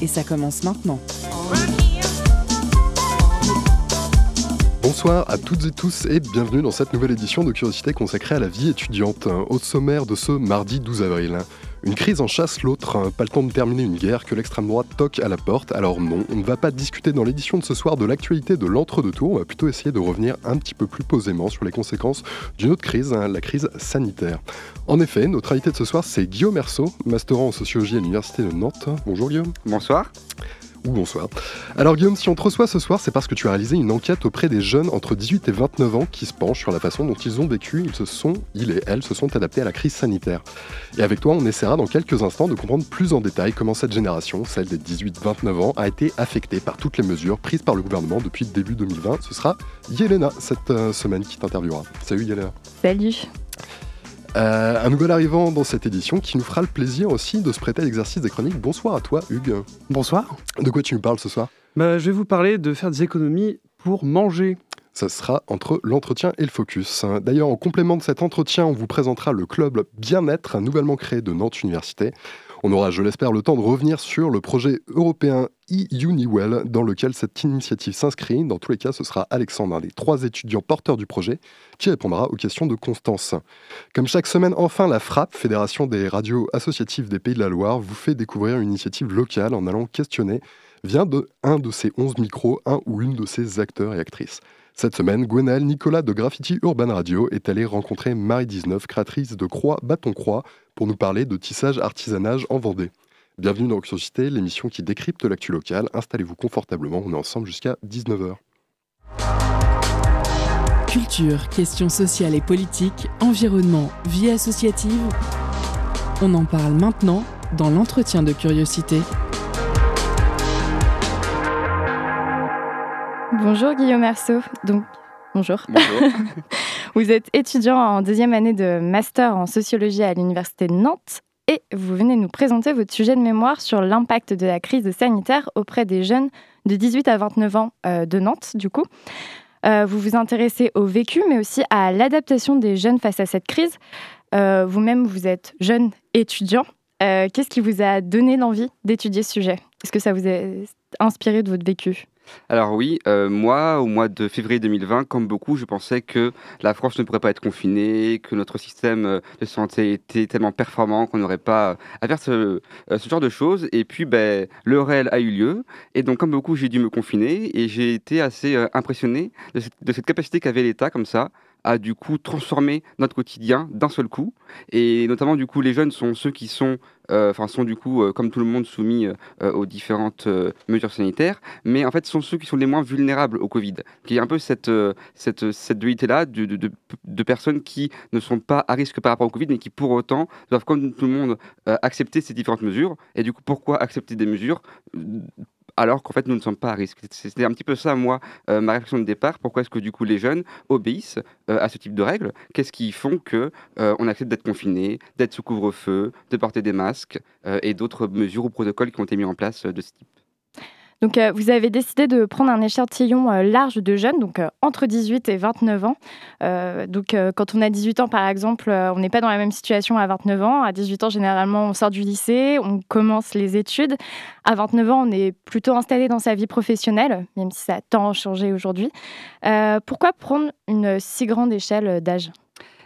Et ça commence maintenant. Bonsoir à toutes et tous et bienvenue dans cette nouvelle édition de Curiosité consacrée à la vie étudiante. Au sommaire de ce mardi 12 avril. Une crise en chasse l'autre, pas le temps de terminer une guerre que l'extrême droite toque à la porte. Alors non, on ne va pas discuter dans l'édition de ce soir de l'actualité de l'entre-deux-tours, on va plutôt essayer de revenir un petit peu plus posément sur les conséquences d'une autre crise, hein, la crise sanitaire. En effet, notre invité de ce soir, c'est Guillaume Merceau, masterant en sociologie à l'Université de Nantes. Bonjour Guillaume. Bonsoir bonsoir. Alors Guillaume, si on te reçoit ce soir, c'est parce que tu as réalisé une enquête auprès des jeunes entre 18 et 29 ans qui se penchent sur la façon dont ils ont vécu, ils se sont, ils et elles se sont adaptés à la crise sanitaire. Et avec toi, on essaiera dans quelques instants de comprendre plus en détail comment cette génération, celle des 18-29 ans, a été affectée par toutes les mesures prises par le gouvernement depuis début 2020. Ce sera Yelena cette euh, semaine qui t'interviewera. Salut Yelena. Salut. Euh, un nouvel arrivant dans cette édition qui nous fera le plaisir aussi de se prêter à l'exercice des chroniques. Bonsoir à toi, Hugues. Bonsoir. De quoi tu nous parles ce soir? Bah, Je vais vous parler de faire des économies pour manger. Ça sera entre l'entretien et le focus. D'ailleurs, en complément de cet entretien, on vous présentera le club Bien-être, nouvellement créé de Nantes Université. On aura, je l'espère, le temps de revenir sur le projet européen e-Uniwell dans lequel cette initiative s'inscrit. Dans tous les cas, ce sera Alexandre, un des trois étudiants porteurs du projet, qui répondra aux questions de Constance. Comme chaque semaine, enfin, la FRAP, Fédération des radios associatives des Pays de la Loire, vous fait découvrir une initiative locale en allant questionner vient de un de ses 11 micros, un ou une de ses acteurs et actrices. Cette semaine, Gwenaël Nicolas de Graffiti Urban Radio est allé rencontrer Marie-19, créatrice de Croix Bâton Croix, pour nous parler de tissage artisanage en Vendée. Bienvenue dans Curiosité, l'émission qui décrypte l'actu locale. Installez-vous confortablement, on est ensemble jusqu'à 19h. Culture, questions sociales et politiques, environnement, vie associative. On en parle maintenant dans l'entretien de Curiosité. Bonjour Guillaume Merceau. Donc, bonjour. Bonjour. Vous êtes étudiant en deuxième année de master en sociologie à l'Université de Nantes et vous venez nous présenter votre sujet de mémoire sur l'impact de la crise sanitaire auprès des jeunes de 18 à 29 ans euh, de Nantes, du coup. Euh, vous vous intéressez au vécu, mais aussi à l'adaptation des jeunes face à cette crise. Euh, vous-même, vous êtes jeune étudiant. Qu'est-ce qui vous a donné l'envie d'étudier ce sujet? Est-ce que ça vous a inspiré de votre vécu? Alors oui, euh, moi, au mois de février 2020, comme beaucoup, je pensais que la France ne pourrait pas être confinée, que notre système euh, de santé était tellement performant qu'on n'aurait pas à faire ce, euh, genre de choses. Et puis, ben, le réel a eu lieu. Et donc, comme beaucoup, j'ai dû me confiner et j'ai été assez impressionné de cette, capacité qu'avait l'État comme ça a du coup transformé notre quotidien d'un seul coup. Et notamment, du coup, les jeunes sont ceux qui sont, enfin, sont du coup, euh, comme tout le monde, soumis euh, aux différentes mesures sanitaires, mais en fait, sont ceux qui sont les moins vulnérables au Covid. Il y a un peu cette, cette, cette dualité-là de, de, de, personnes qui ne sont pas à risque par rapport au Covid, mais qui pour autant doivent, comme tout le monde, accepter ces différentes mesures. Et du coup, pourquoi accepter des mesures alors qu'en fait nous ne sommes pas à risque. C'était un petit peu ça, moi, euh, ma réflexion de départ. Pourquoi est-ce que du coup les jeunes obéissent euh, à ce type de règles? Qu'est-ce qui font que euh, on accepte d'être confiné, d'être sous couvre-feu, de porter des masques et d'autres mesures ou protocoles qui ont été mis en place de ce type? Donc, euh, vous avez décidé de prendre un échantillon euh, large de jeunes, donc euh, entre 18 et 29 ans. donc, quand on a 18 ans, par exemple, on n'est pas dans la même situation à 29 ans. À 18 ans, généralement, on sort du lycée, on commence les études. À 29 ans, on est plutôt installé dans sa vie professionnelle, même si ça a tant changé aujourd'hui. pourquoi prendre une si grande échelle d'âge?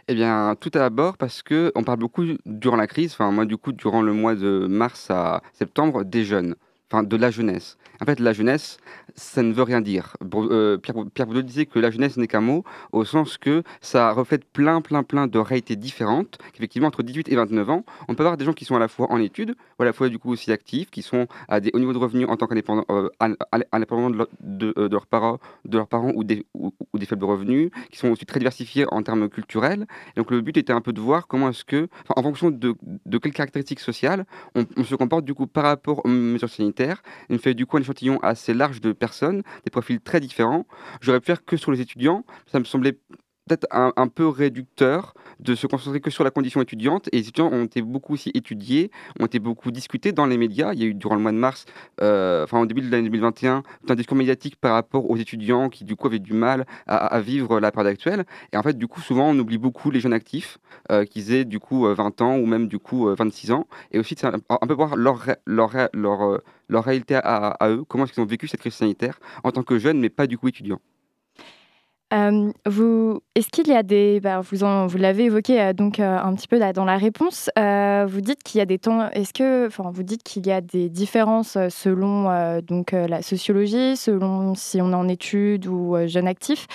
Eh bien, tout d'abord parce que on parle beaucoup durant la crise, enfin moi du coup durant le mois de mars à septembre, des jeunes, enfin de la jeunesse. En fait, la jeunesse, ça ne veut rien dire. Euh, Pierre, Boudot disait que la jeunesse n'est qu'un mot, au sens que ça reflète plein, plein, plein de réalités différentes. Qu'effectivement, entre 18 et 29 ans, on peut avoir des gens qui sont à la fois en études, ou à la fois du coup aussi actifs, qui sont à des hauts niveaux de revenus en tant qu'indépendants, euh, euh, de, leurs parents, ou des, faibles revenus, qui sont aussi très diversifiés en termes culturels. donc le but était un peu de voir comment est-ce que, en fonction de, quelles caractéristiques sociales, on, on, se comporte du coup par rapport aux mesures sanitaires me fait du coup un échantillon assez large de personnes, des profils très différents. J'aurais pu faire que sur les étudiants. Ça me semblait peut-être un, peu réducteur de se concentrer que sur la condition étudiante. Et les étudiants ont été beaucoup aussi étudiés, ont été beaucoup discutés dans les médias. Il y a eu durant le mois de mars, euh, enfin au début de l'année 2021, un discours médiatique par rapport aux étudiants qui du coup avaient du mal à, vivre la période actuelle. Et en fait, du coup, souvent on oublie beaucoup les jeunes actifs euh, qui aient du coup 20 ans ou même du coup 26 ans. Et aussi un, un peu voir leur, leur réalité à, à eux, comment est-ce qu'ils ont vécu cette crise sanitaire en tant que jeunes, mais pas du coup étudiants. Euh, vous, est-ce qu'il y a des, bah, vous, vous l'avez évoqué euh, donc euh, un petit peu dans la réponse. vous dites qu'il y a des temps. Est-ce que, enfin, vous dites qu'il y a des différences selon donc la sociologie, selon si on est en études ou jeune actif.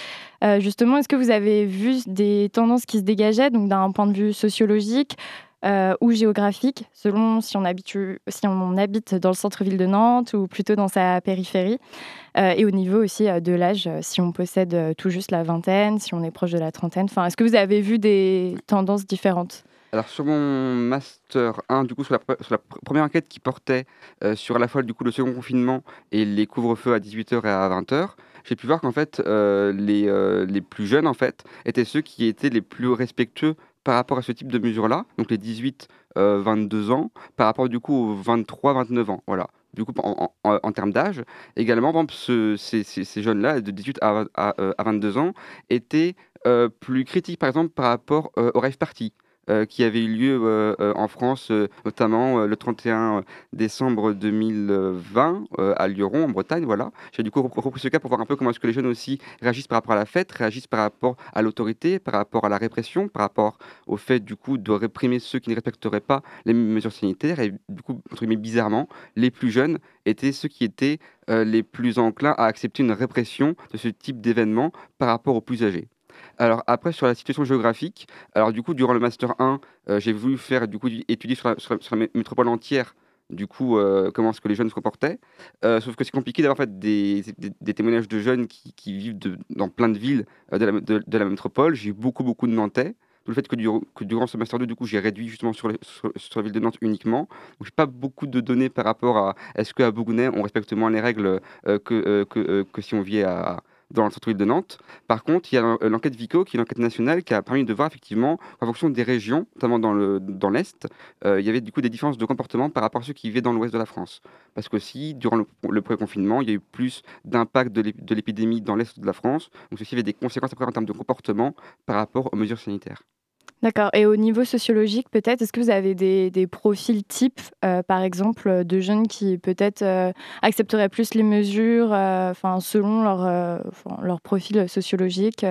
justement, est-ce que vous avez vu des tendances qui se dégageaient donc d'un point de vue sociologique euh, ou géographique, selon si on, habite, dans le centre-ville de Nantes ou plutôt dans sa périphérie. Euh, et au niveau aussi euh, de l'âge, si on possède tout juste la vingtaine, si on est proche de la trentaine. Enfin, Est-ce que vous avez vu des tendances différentes? Alors sur mon master 1, du coup sur la, première enquête qui portait sur la fois du coup le second confinement et les couvre-feux à 18h et à 20h, j'ai pu voir qu'en fait les, les plus jeunes en fait étaient ceux qui étaient les plus respectueux par rapport à ce type de mesures-là, donc les 18-22 euh, ans, par rapport du coup aux 23-29 ans. Voilà. Du coup, en, termes d'âge, également, ces, jeunes-là, de 18 à, 22 euh, ans, étaient euh, plus critiques, par exemple, par rapport au rêve party. Euh, qui avait eu lieu euh, euh, en France, notamment le 31 décembre 2020 à Lyon, en Bretagne. Voilà. J'ai du coup repris ce cas pour voir un peu comment est-ce que les jeunes aussi réagissent par rapport à la fête, réagissent par rapport à l'autorité, par rapport à la répression, par rapport au fait du coup de réprimer ceux qui ne respecteraient pas les mesures sanitaires. Et du coup, entre guillemets, bizarrement, les plus jeunes étaient ceux qui étaient les plus enclins à accepter une répression de ce type d'événement par rapport aux plus âgés. Alors après sur la situation géographique, alors du coup durant le master 1, euh, j'ai voulu faire du coup étudier sur la, métropole entière du coup euh, comment est-ce que les jeunes se comportaient? Euh, sauf que c'est compliqué d'avoir fait des, témoignages de jeunes qui, vivent dans plein de villes de la, métropole. J'ai eu beaucoup beaucoup de Nantais. le fait que, durant ce master 2, du coup, j'ai réduit justement sur, la ville de Nantes uniquement. Donc, j'ai pas beaucoup de données par rapport à est-ce qu'à Bougounais, on respecte moins les règles que, que, si on vit à, dans le centre-ville de Nantes. Par contre, il y a l'enquête Vico, qui est l'enquête nationale, qui a permis de voir effectivement, en fonction des régions, notamment dans l'Est, dans euh, il y avait du coup des différences de comportement par rapport à ceux qui vivaient dans l'ouest de la France. Parce qu'aussi, durant le, le pré-confinement, il y a eu plus d'impact de l'épidémie dans l'est de la France. Donc ceci avait des conséquences après en termes de comportement par rapport aux mesures sanitaires. D'accord. Et au niveau sociologique, peut-être, est-ce que vous avez des, des profils types, euh, par exemple, de jeunes qui peut-être euh, accepteraient plus les mesures, euh, selon leur, leur profil sociologique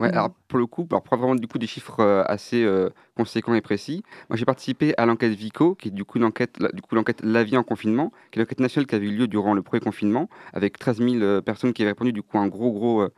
Ouais, alors pour le coup, alors pour avoir vraiment du coup des chiffres assez conséquents et précis, moi j'ai participé à l'enquête Vico, qui est du coup l'enquête, du coup l'enquête La vie en confinement, qui est l'enquête nationale qui avait eu lieu durant le premier confinement, avec 13 000 personnes qui avaient répondu du coup un gros gros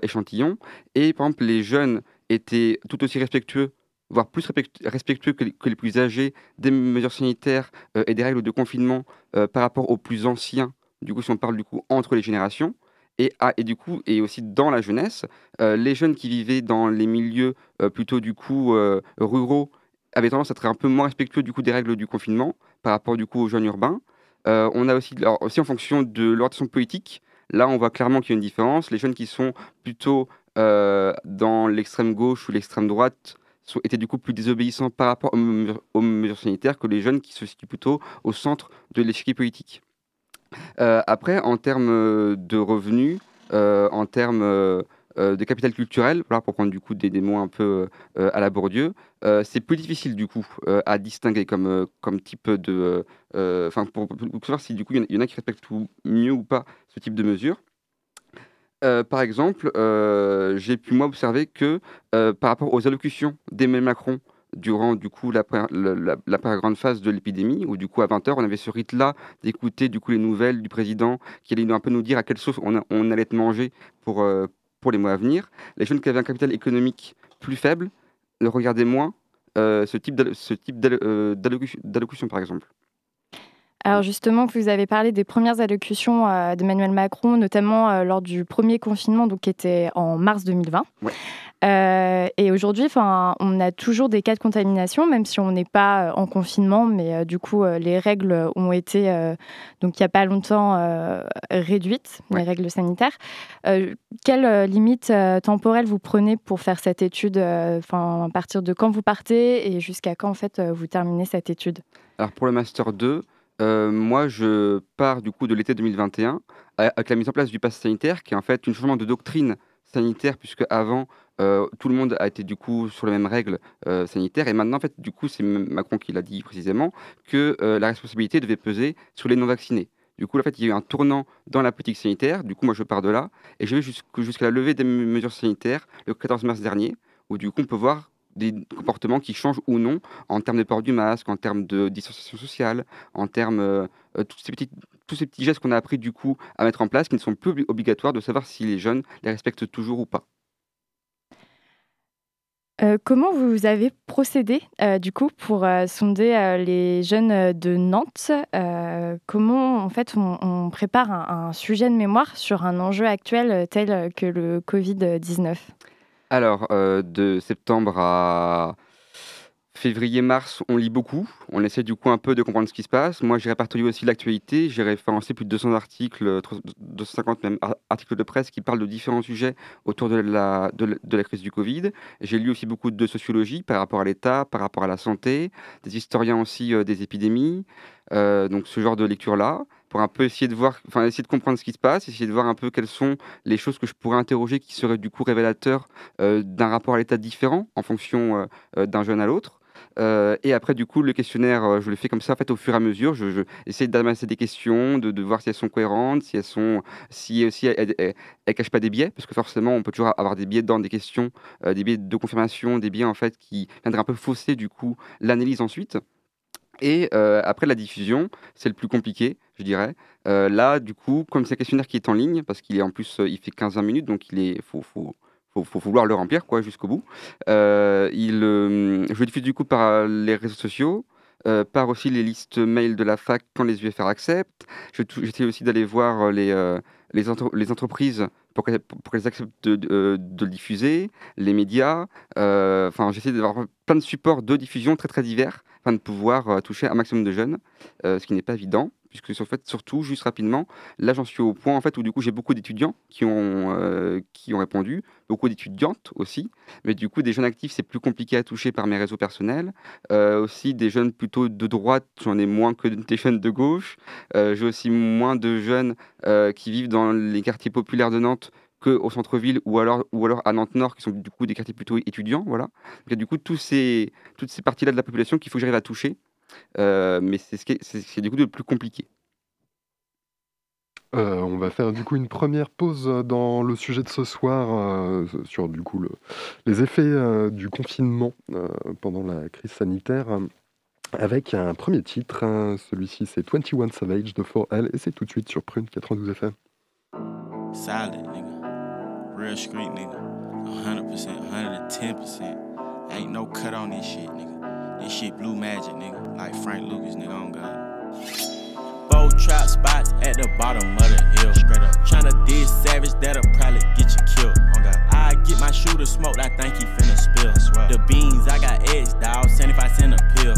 échantillon. Et par exemple, les jeunes étaient tout aussi respectueux voire plus respectueux que les, plus âgés des mesures sanitaires euh, et des règles de confinement euh, par rapport aux plus anciens, du coup si on parle du coup entre les générations, et, ah, du coup et aussi dans la jeunesse, euh, les jeunes qui vivaient dans les milieux plutôt du coup ruraux avaient tendance à être un peu moins respectueux du coup des règles du confinement par rapport du coup aux jeunes urbains. on a aussi, aussi en fonction de l'orientation politique, là on voit clairement qu'il y a une différence. Les jeunes qui sont plutôt dans l'extrême gauche ou l'extrême droite étaient du coup plus désobéissants par rapport aux mesures, sanitaires que les jeunes qui se situent plutôt au centre de l'échiquier politique. Euh, après, en termes euh, de revenus, euh, en termes de capital culturel, voilà, pour prendre du coup des, mots un peu à la Bourdieu, c'est plus difficile du coup à distinguer comme, comme type de... Enfin, pour, savoir si du coup il y, en a qui respectent mieux ou pas ce type de mesures. Euh, par exemple, euh, j'ai pu moi observer que euh, par rapport aux allocutions d'Emmanuel Macron durant du coup la, la, grande phase de l'épidémie, où du coup à 20h on avait ce rite-là d'écouter du coup les nouvelles du président qui allait un peu nous dire à quelle sauce on, allait être mangé pour, pour les mois à venir. Les jeunes qui avaient un capital économique plus faible le regardaient moins ce type d'allocution par exemple. Alors justement, vous avez parlé des premières allocutions euh, d'Emmanuel Macron, notamment euh, lors du premier confinement, donc qui était en mars 2020. Euh, et aujourd'hui, on a toujours des cas de contamination, même si on n'est pas en confinement, mais du coup, les règles ont été, donc il n'y a pas longtemps, réduites, les règles sanitaires. quelle limite temporelle vous prenez pour faire cette étude Enfin, à partir de quand vous partez et jusqu'à quand en fait vous terminez cette étude? Alors pour le master 2, moi, je pars du coup de l'été 2021 avec la mise en place du pass sanitaire, qui est en fait un changement de doctrine sanitaire, puisque avant, euh, tout le monde a été du coup sur les mêmes règles euh, sanitaires. Et maintenant, en fait, du coup, c'est Macron qui l'a dit précisément que euh, la responsabilité devait peser sur les non-vaccinés. Du coup, en fait, il y a eu un tournant dans la politique sanitaire. Du coup, moi, je pars de là et je vais jusqu'à la levée des mesures sanitaires le 14 mars dernier, où du coup, on peut voir des comportements qui changent ou non en termes de port du masque, en termes de distanciation sociale, en termes de tous ces petits tous ces petits gestes qu'on a appris du coup à mettre en place, qui ne sont plus obligatoires, de savoir si les jeunes les respectent toujours ou pas. Euh, comment vous avez procédé euh, du coup pour euh, sonder les jeunes de Nantes? Comment en fait on, prépare un, sujet de mémoire sur un enjeu actuel tel que le Covid-19 Alors de septembre à Février-mars, on lit beaucoup. On essaie du coup un peu de comprendre ce qui se passe. Moi, j'ai répertorié aussi l'actualité. J'ai référencé plus de 200 articles, 250 même articles de presse qui parlent de différents sujets autour de la, de, la crise du Covid. J'ai lu aussi beaucoup de sociologie par rapport à l'État, par rapport à la santé, des historiens aussi euh, des épidémies. Euh, donc ce genre de lecture-là pour un peu essayer de voir, enfin essayer de comprendre ce qui se passe, essayer de voir un peu quelles sont les choses que je pourrais interroger qui seraient du coup révélateurs euh, d'un rapport à l'État différent en fonction d'un jeune à l'autre. Euh, et après, du coup, le questionnaire, euh, je le fais comme ça, en fait, au fur et à mesure. Je, je essaie d'amasser des questions, de, de, voir si elles sont cohérentes, si elles sont, si, si elles, elles, cachent pas des biais, parce que forcément, on peut toujours avoir des biais dans des questions, euh, des biais de confirmation, des biais en fait qui viendraient un peu fausser du coup l'analyse ensuite. Et après la diffusion, c'est le plus compliqué, je dirais. là, du coup, comme c'est un questionnaire qui est en ligne, parce qu'il est en plus, il fait 15-20 minutes, donc il faut, vouloir le remplir quoi jusqu'au bout. Euh, euh, je le diffuse du coup par les réseaux sociaux, euh, par aussi les listes mail de la fac quand les UFR acceptent. J'essaie aussi d'aller voir les, les, entreprises pour qu'elles acceptent de, de, le diffuser, les médias. Enfin, j'essaie d'avoir plein de supports de diffusion très très divers afin de pouvoir toucher un maximum de jeunes, ce qui n'est pas évident puisque en fait, surtout, juste rapidement, là j'en suis au point en fait où du coup j'ai beaucoup d'étudiants qui ont euh, qui ont répondu, beaucoup d'étudiantes aussi, mais du coup des jeunes actifs c'est plus compliqué à toucher par mes réseaux personnels, euh, aussi des jeunes plutôt de droite j'en ai moins que des jeunes de gauche, euh, j'ai aussi moins de jeunes qui vivent dans les quartiers populaires de Nantes qu'au centre-ville ou alors, ou alors à Nantes-Nord, qui sont du coup des quartiers plutôt étudiants. Voilà. Donc, du coup, tous ces, toutes ces parties-là de la population qu'il faut que j'arrive à toucher euh, mais c'est ce qui est, du coup le plus compliqué. Euh, on va faire du coup une première pause dans le sujet de ce soir euh, sur du coup les effets du confinement pendant la crise sanitaire avec un premier titre. Hein. Celui-ci c'est 21 Savage de 4L et c'est tout de suite sur Prune 92 FM. Solid, nigga. Real street, nigga. 100%, 110%. Ain't no cut on this shit, nigga. This shit blue magic, nigga. Like Frank Lucas, nigga, on God. Four trap spots at the bottom of the hill. Straight up. Tryna diss savage, that'll probably get you killed. On God. I get my shooter smoked, I think he finna spill. The beans, I got eggs, dog, 75 cent a pill.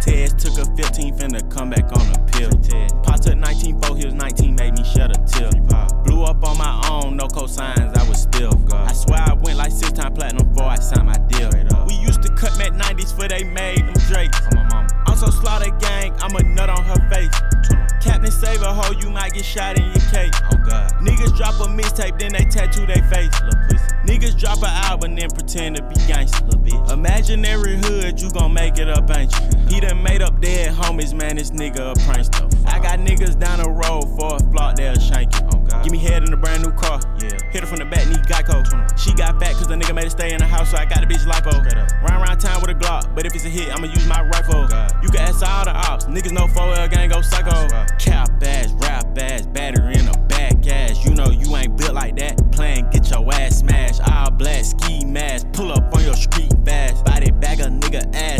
Tez took a 15, finna come back on the pill. Pop took 19, 4, he was 19, made me shut a till. Up on my own, no cosigns, I was still. I swear I went like six time platinum before I signed my deal. We used to cut Mac 90s for they made them Drakes. I'm so slaughter gang, I'm a nut on her face. Captain save a hoe, you might get shot in your cake. Oh God. Niggas drop a mixtape, then they tattoo their face. Niggas drop an album, then pretend to be gangsta. Imaginary hood, you gon' make it up, ain't you? He done made up dead homies, man, this nigga a prankster. I got niggas down the road for a flock, they'll shank you. Give me head in a brand new car. Yeah. Hit her from the back, need Geico. She got fat cause the nigga made her stay in the house, so I got the bitch lipo. Run around town with a Glock, but if it's a hit, I'ma use my rifle. Oh you can ask all the ops, niggas know 4L gang go psycho. Cap ass, rap ass, battery in a back ass. You know you ain't built like that. Playing, get your ass smashed. All black ski mask, pull up on your street fast. Body bag a nigga ass,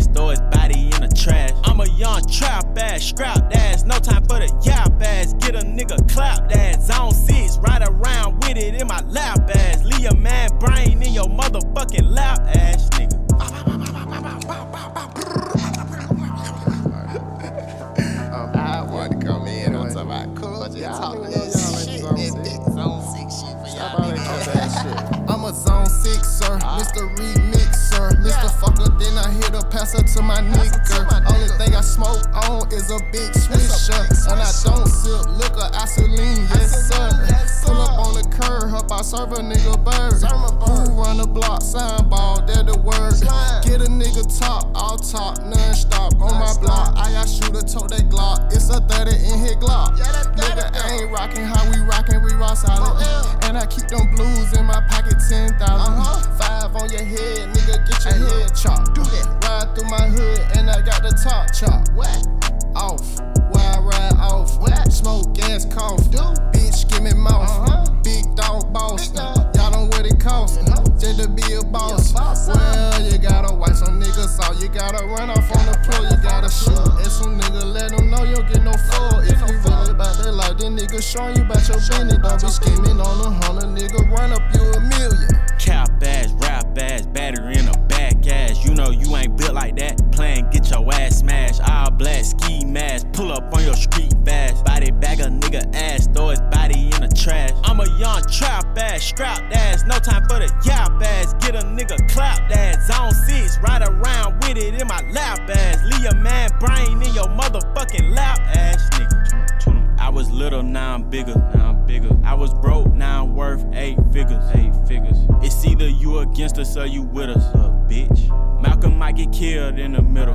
trap ass, scrap ass. No time for the yap ass. Get a nigga clap ass. Zone six, ride around with it in my lap ass. Leave Leave your man brain in your motherfucking lap, ass nigga. I want to come in on top of my culture. Talk that shit. That big zone six shit for y'all niggas. I'm a zone six, sir. sixer, Mr. Remixer. Mr. Fucker, then I hit a passer to my nigga. Only thing I smoke on is a big swisher. And I don't sip liquor, I sip lean, yes sir. Pull up on the curb, help I serve a nigga bird. Who run the block, sign ball, they're the word. Get a nigga top, all top, non stop. On my block, I got shooter, tote that Glock. It's a 30 in here Glock. Nigga ain't rockin' how we rockin', we rock solid. And I keep them blues in my pocket, 10,000. Five on your head, nigga, get your head chopped. Do that. Ride through my hood, and I got the top chop. chopped. Off, where I ride off. What? Smoke gas cough. Bitch, give me mouth. Big dog boss. Y'all know what it costs. Just to be a boss. Well, you gotta wipe some niggas out. You gotta run off on the floor. You gotta shoot at some nigga. Let them know you don't get no fall. If you really about that life, then nigga showing you about your business. Don't be scheming on the hundred, in the middle.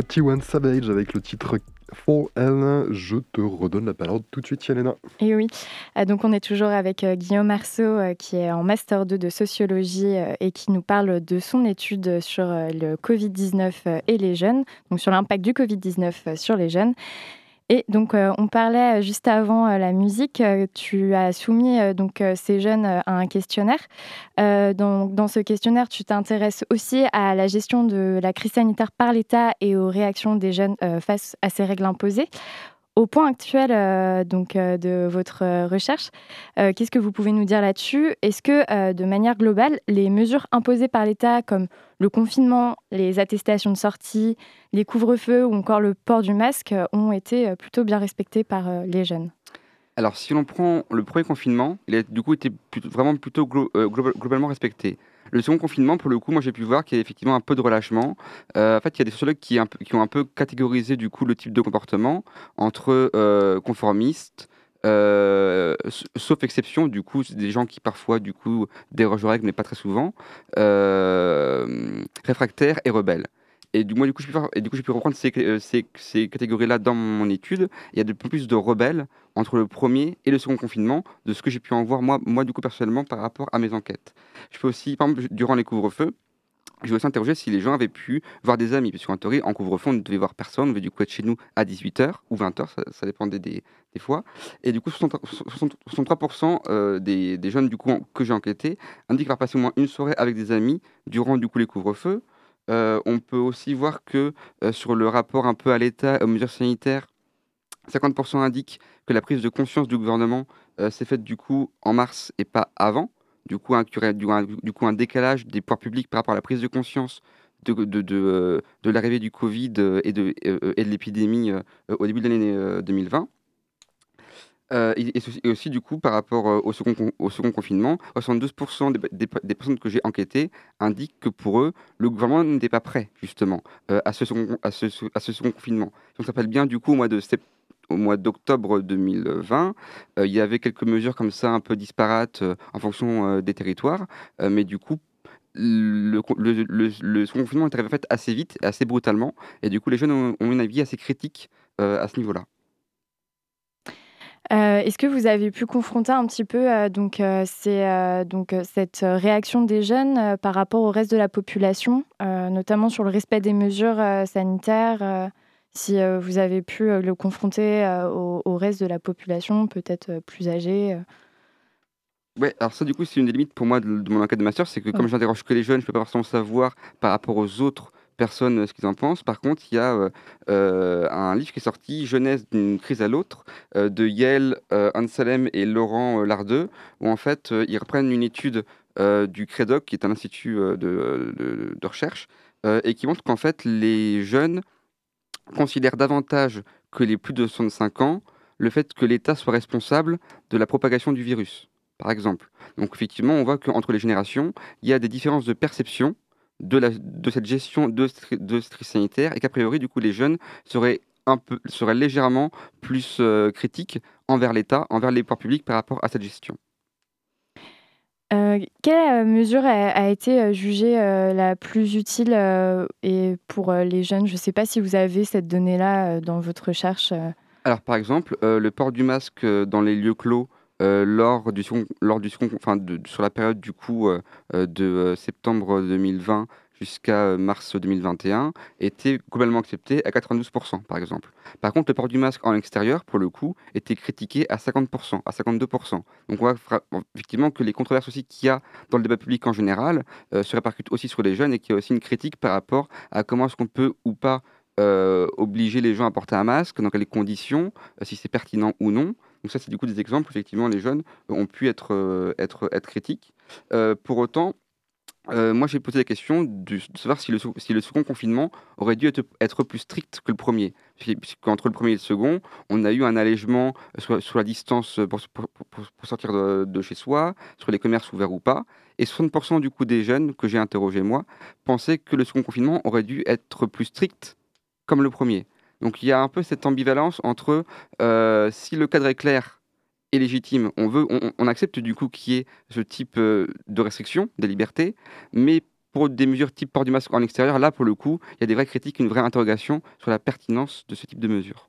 21 Savage avec le titre Fall Alain, je te redonne la parole tout de suite, Yelena. Et oui, euh, donc on est toujours avec euh, Guillaume Marceau euh, qui est en Master 2 de sociologie et qui nous parle de son étude sur le Covid-19 et les jeunes, donc sur l'impact du Covid-19 sur les jeunes. Et donc euh, on parlait euh, juste avant euh, la musique, tu as soumis donc ces jeunes à un questionnaire. Dans, ce questionnaire, tu t'intéresses aussi à la gestion de la crise sanitaire par l'État et aux réactions des jeunes face à ces règles imposées. Au point actuel euh, donc, euh, de votre euh, recherche, qu'est-ce que vous pouvez nous dire là-dessus? Est-ce que, de manière globale, les mesures imposées par l'État, comme le confinement, les attestations de sortie, les couvre-feux ou encore le port du masque, ont été plutôt bien respectées par les jeunes? Alors, si l'on prend le premier confinement, il a du coup été plutôt- vraiment plutôt glo- globa- globalement respecté. Le second confinement, pour le coup, moi j'ai pu voir qu'il y a effectivement un peu de relâchement. Euh, en fait, il y a des sociologues qui, ont un peu catégorisé du coup le type de comportement entre euh, conformistes, euh, sauf exception, du coup, des gens qui parfois du coup dérogent aux règles, mais pas très souvent, réfractaires et rebelles. Et du, moi, du coup, j'ai pu, reprendre ces, euh, ces, catégories-là dans mon étude. Il y a de plus en plus de rebelles entre le premier et le second confinement, de ce que j'ai pu en voir moi, moi du coup personnellement par rapport à mes enquêtes. Je peux aussi, par exemple, durant les couvre-feux, je vais aussi interroger si les gens avaient pu voir des amis, parce qu'en théorie, en couvre-feu, on ne devait voir personne, on devait du coup être chez nous à 18h ou 20h, ça, ça dépendait des, fois. Et du coup, 60 60 63% euh, des, jeunes du coup, que j'ai enquêtés indiquent avoir passé au moins une soirée avec des amis durant du coup les couvre-feux. Euh, on peut aussi voir que euh, sur le rapport un peu à l'État, aux mesures sanitaires, 50% indiquent que la prise de conscience du gouvernement s'est faite du coup en mars et pas avant. Du coup, un, décalage des pouvoirs publics par rapport à la prise de conscience de, l'arrivée du Covid et de, et de l'épidémie au début de l'année 2020. Euh, et, aussi, du coup, par rapport euh, au, second confinement, 72% des, personnes que j'ai enquêtées indiquent que pour eux, le gouvernement n'était pas prêt, justement, euh, à, ce second, à, ce, à ce second confinement. on s'appelle bien, du coup, au mois de mois d'octobre 2020, il y avait quelques mesures comme ça un peu disparates en fonction des territoires, mais du coup, le, le, confinement est arrivé en fait assez vite, assez brutalement, et du coup, les jeunes ont, ont un avis assez critique à ce niveau-là. Euh, est-ce que vous avez pu confronter un petit peu euh, donc, euh, donc, cette réaction des jeunes par rapport au reste de la population, notamment sur le respect des mesures sanitaires Si vous avez pu le confronter au, reste de la population, peut-être plus âgée Ouais, alors ça du coup c'est une des limites pour moi de, mon enquête de master, c'est que comme je j'interroge que les jeunes, je ne peux pas forcément savoir par rapport aux autres personne euh, ce qu'ils en pensent. Par contre, il y a euh, euh, un livre qui est sorti, Jeunesse d'une crise à l'autre, de Yael Ansalem et Laurent Lardeux, où en fait, ils reprennent une étude du CREDOC, qui est un institut de, de, recherche, et qui montre qu'en fait, les jeunes considèrent davantage que les plus de 65 ans le fait que l'État soit responsable de la propagation du virus, par exemple. Donc effectivement, on voit qu'entre les générations, il y a des différences de perception de, la, de cette gestion de, de crise sanitaire et qu'a priori, du coup, les jeunes seraient, un peu, seraient légèrement plus euh, critiques envers l'État, envers les pouvoirs publics par rapport à cette gestion. Euh, quelle euh, mesure a, été jugée la plus utile et pour les jeunes? Je ne sais pas si vous avez cette donnée-là dans votre recherche. Alors, par exemple, le port du masque dans les lieux clos euh, lors du enfin sur la période du coup euh, euh, de septembre 2020 jusqu'à mars 2021 était globalement accepté à 92% par exemple. Par contre, le port du masque en extérieur, pour le coup, était critiqué à 50%, à 52%. Donc on voit effectivement que les controverses aussi qu'il y a dans le débat public en général se répercutent aussi sur les jeunes et qu'il y a aussi une critique par rapport à comment est-ce qu'on peut ou pas obliger les gens à porter un masque, dans quelles conditions, si c'est pertinent ou non. Donc ça, c'est du coup des exemples, effectivement, les jeunes ont pu être, euh, être, être critiques. Euh, pour autant, euh, moi, j'ai posé la question de, savoir si le, second confinement aurait dû être, plus strict que le premier. Puisqu'entre le premier et le second, on a eu un allègement sur, la distance pour, sortir de, de, chez soi, sur les commerces ouverts ou pas. Et 60% du coup des jeunes que j'ai interrogés, moi, pensaient que le second confinement aurait dû être plus strict comme le premier. Donc il y a un peu cette ambivalence entre euh, si le cadre est clair et légitime, on, veut, on, accepte du coup qu'il y ait ce type euh, de restriction des libertés, mais pour des mesures type port du masque en extérieur, là pour le coup, il y a des vraies critiques, une vraie interrogation sur la pertinence de ce type de mesures.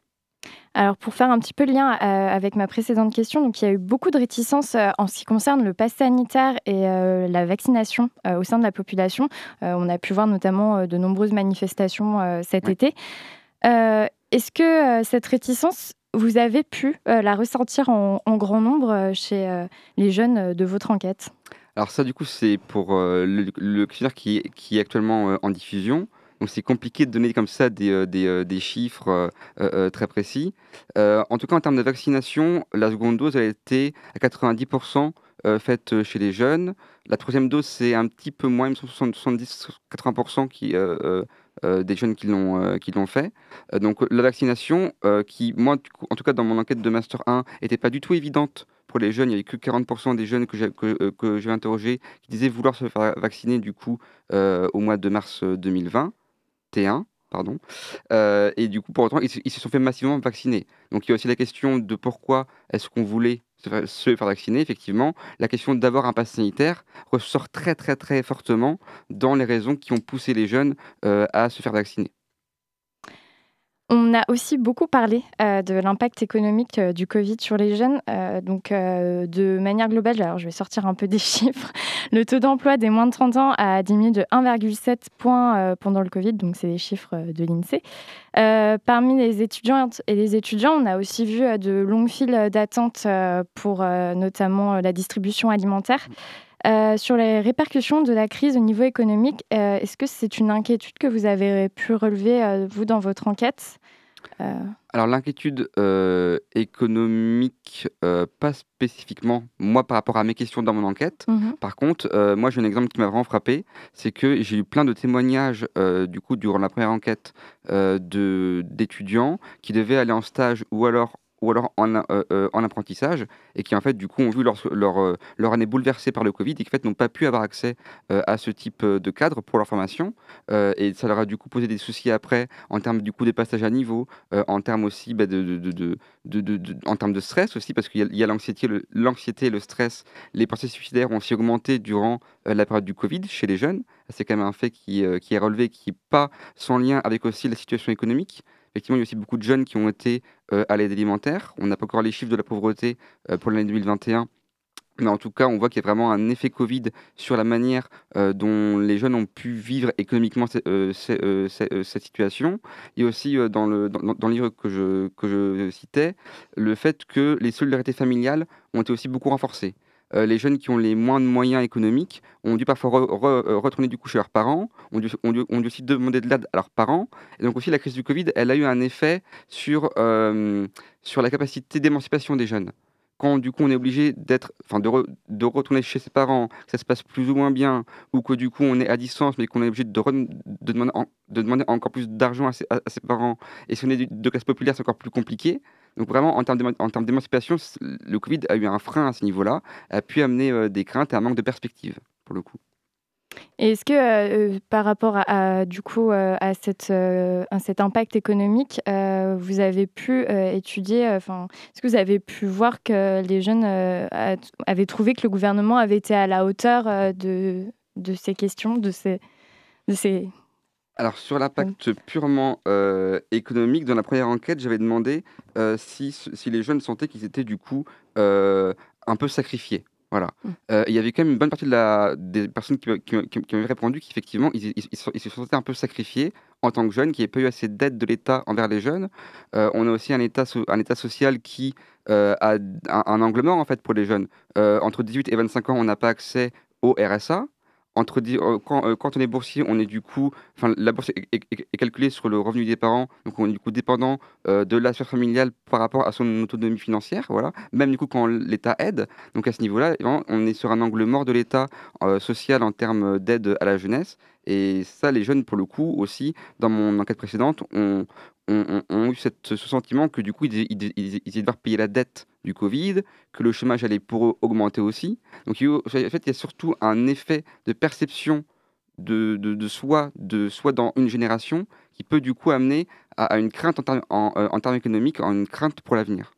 Alors pour faire un petit peu le lien euh, avec ma précédente question, donc il y a eu beaucoup de réticences en ce qui concerne le pass sanitaire et la vaccination au sein de la population. on a pu voir notamment de nombreuses manifestations cet été. Euh, est-ce que euh, cette réticence, vous avez pu euh, la ressentir en, grand nombre chez les jeunes de votre enquête? Alors ça, du coup, c'est pour le, questionnaire qui, qui, est actuellement en diffusion. Donc c'est compliqué de donner comme ça des, des, chiffres très précis. en tout cas, en termes de vaccination, la seconde dose a été à 90% faite chez les jeunes. La troisième dose, c'est un petit peu moins, 70-80% qui euh, des jeunes qui l'ont euh, fait. Euh, donc la vaccination, qui moi, en tout cas dans mon enquête de master 1, était pas du tout évidente pour les jeunes. Il n'y avait que 40% des jeunes que j'ai que, interrogés qui disaient vouloir se faire vacciner du coup au mois de mars 2020. T1 pardon. et du coup, pour autant, ils, ils, se sont fait massivement vacciner. Donc, il y a aussi la question de pourquoi est-ce qu'on voulait se faire vacciner, effectivement, la question d'avoir un pass sanitaire ressort très très très fortement dans les raisons qui ont poussé les jeunes euh, à se faire vacciner. On a aussi beaucoup parlé euh, de l'impact économique euh, du Covid sur les jeunes. donc, de manière globale, alors je vais sortir un peu des chiffres. Le taux d'emploi des moins de 30 ans a diminué de 1,7 points pendant le Covid, donc c'est des chiffres de l'INSEE. parmi les étudiantes et les étudiants, on a aussi vu de longues files d'attente pour notamment la distribution alimentaire. Sur les répercussions de la crise au niveau économique, est-ce que c'est une inquiétude que vous avez pu relever, vous, dans votre enquête? Alors l'inquiétude euh, économique, euh, pas spécifiquement moi par rapport à mes questions dans mon enquête. Mhm. Par contre, euh, moi j'ai un exemple qui m'a vraiment frappé, c'est que j'ai eu plein de témoignages euh, du coup durant la première enquête euh, de d'étudiants qui devaient aller en stage ou alors ou alors euh, euh, en apprentissage et qui en fait du coup ont vu leur, leur, euh, leur année bouleversée par le Covid et qui en fait n'ont pas pu avoir accès à ce type de cadre pour leur formation et ça leur a du coup posé des soucis après en termes du coup des passages à niveau, en termes aussi bah, de, de, de, en termes de stress aussi parce qu'il y a- l'anxiété, le, l'anxiété, le stress, les pensées suicidaires ont aussi augmenté durant la période du Covid chez les jeunes. C'est quand même un fait qui, qui est relevé, qui n'est pas sans lien avec aussi la situation économique. Effectivement, il y a aussi beaucoup de jeunes qui ont été euh, à l'aide alimentaire. On n'a pas encore les chiffres de la pauvreté euh, pour l'année 2021. Mais en tout cas, on voit qu'il y a vraiment un effet Covid sur la manière euh, dont les jeunes ont pu vivre économiquement ce- ce- ce- cette situation. Et aussi, dans, le, dans, dans le livre que je, que je citais, le fait que les solidarités familiales ont été aussi beaucoup renforcées. Euh, les jeunes qui ont les moins de moyens économiques ont dû parfois euh, retourner du coup chez leurs parents, ont dû, aussi demander de l'aide à leurs parents. Et donc aussi, la crise du Covid, elle a eu un effet sur, euh, sur la capacité d'émancipation des jeunes. Quand du coup on est obligé d'être, enfin de, re- de retourner chez ses parents, que ça se passe plus ou moins bien, ou que du coup on est à distance, mais qu'on est obligé de, demander, en- de demander encore plus d'argent à ses, à- ses parents, et si on est de classe populaire, c'est encore plus compliqué. Donc vraiment, en termes d'émancipation, le Covid a eu un frein à ce niveau-là, a pu amener euh, des craintes et un manque de perspective, pour le coup. Et est-ce que euh, par rapport à, du coup euh, à, cette, à cet impact économique, vous avez pu étudier, enfin, est-ce que vous avez pu voir que les jeunes avaient trouvé que le gouvernement avait été à la hauteur de, de ces questions, de ces... Alors sur l'impact purement euh, économique, dans la première enquête, j'avais demandé euh, si, si les jeunes sentaient qu'ils étaient du coup euh, un peu sacrifiés. Voilà. Mm. Euh, Il y avait quand même une bonne partie de la, des personnes qui, qui, qui- qui m'avaient répondu qu'effectivement, ils, ils- ils se- sentaient un peu sacrifiés en tant que jeunes, qu'il n'y ait pas eu assez d'aide de l'État envers les jeunes. On a aussi un État, so- un état social qui a un, un angle mort en fait pour les jeunes. Entre 18 et 25 ans, on n'a pas accès au RSA. Euh, quand, euh, quand on est boursier, on est du coup, enfin, la bourse est, calculée sur le revenu des parents, donc on est du coup dépendant euh, de la sphère familiale par rapport à son autonomie financière, voilà. Même du coup quand l'État aide, donc à ce niveau-là, on est sur un angle mort de l'État social en termes d'aide à la jeunesse, et ça, les jeunes, pour le coup, aussi, dans mon enquête précédente, ont, eu ce sentiment que du coup, ils, ils, ils, devoir payer la dette du Covid, que le chômage allait pour eux augmenter aussi. Donc, en fait, il y a surtout un effet de perception de, soi, de soi dans une génération, qui peut du coup amener à, une crainte en termes, en, euh, en termes économiques, en une crainte pour l'avenir.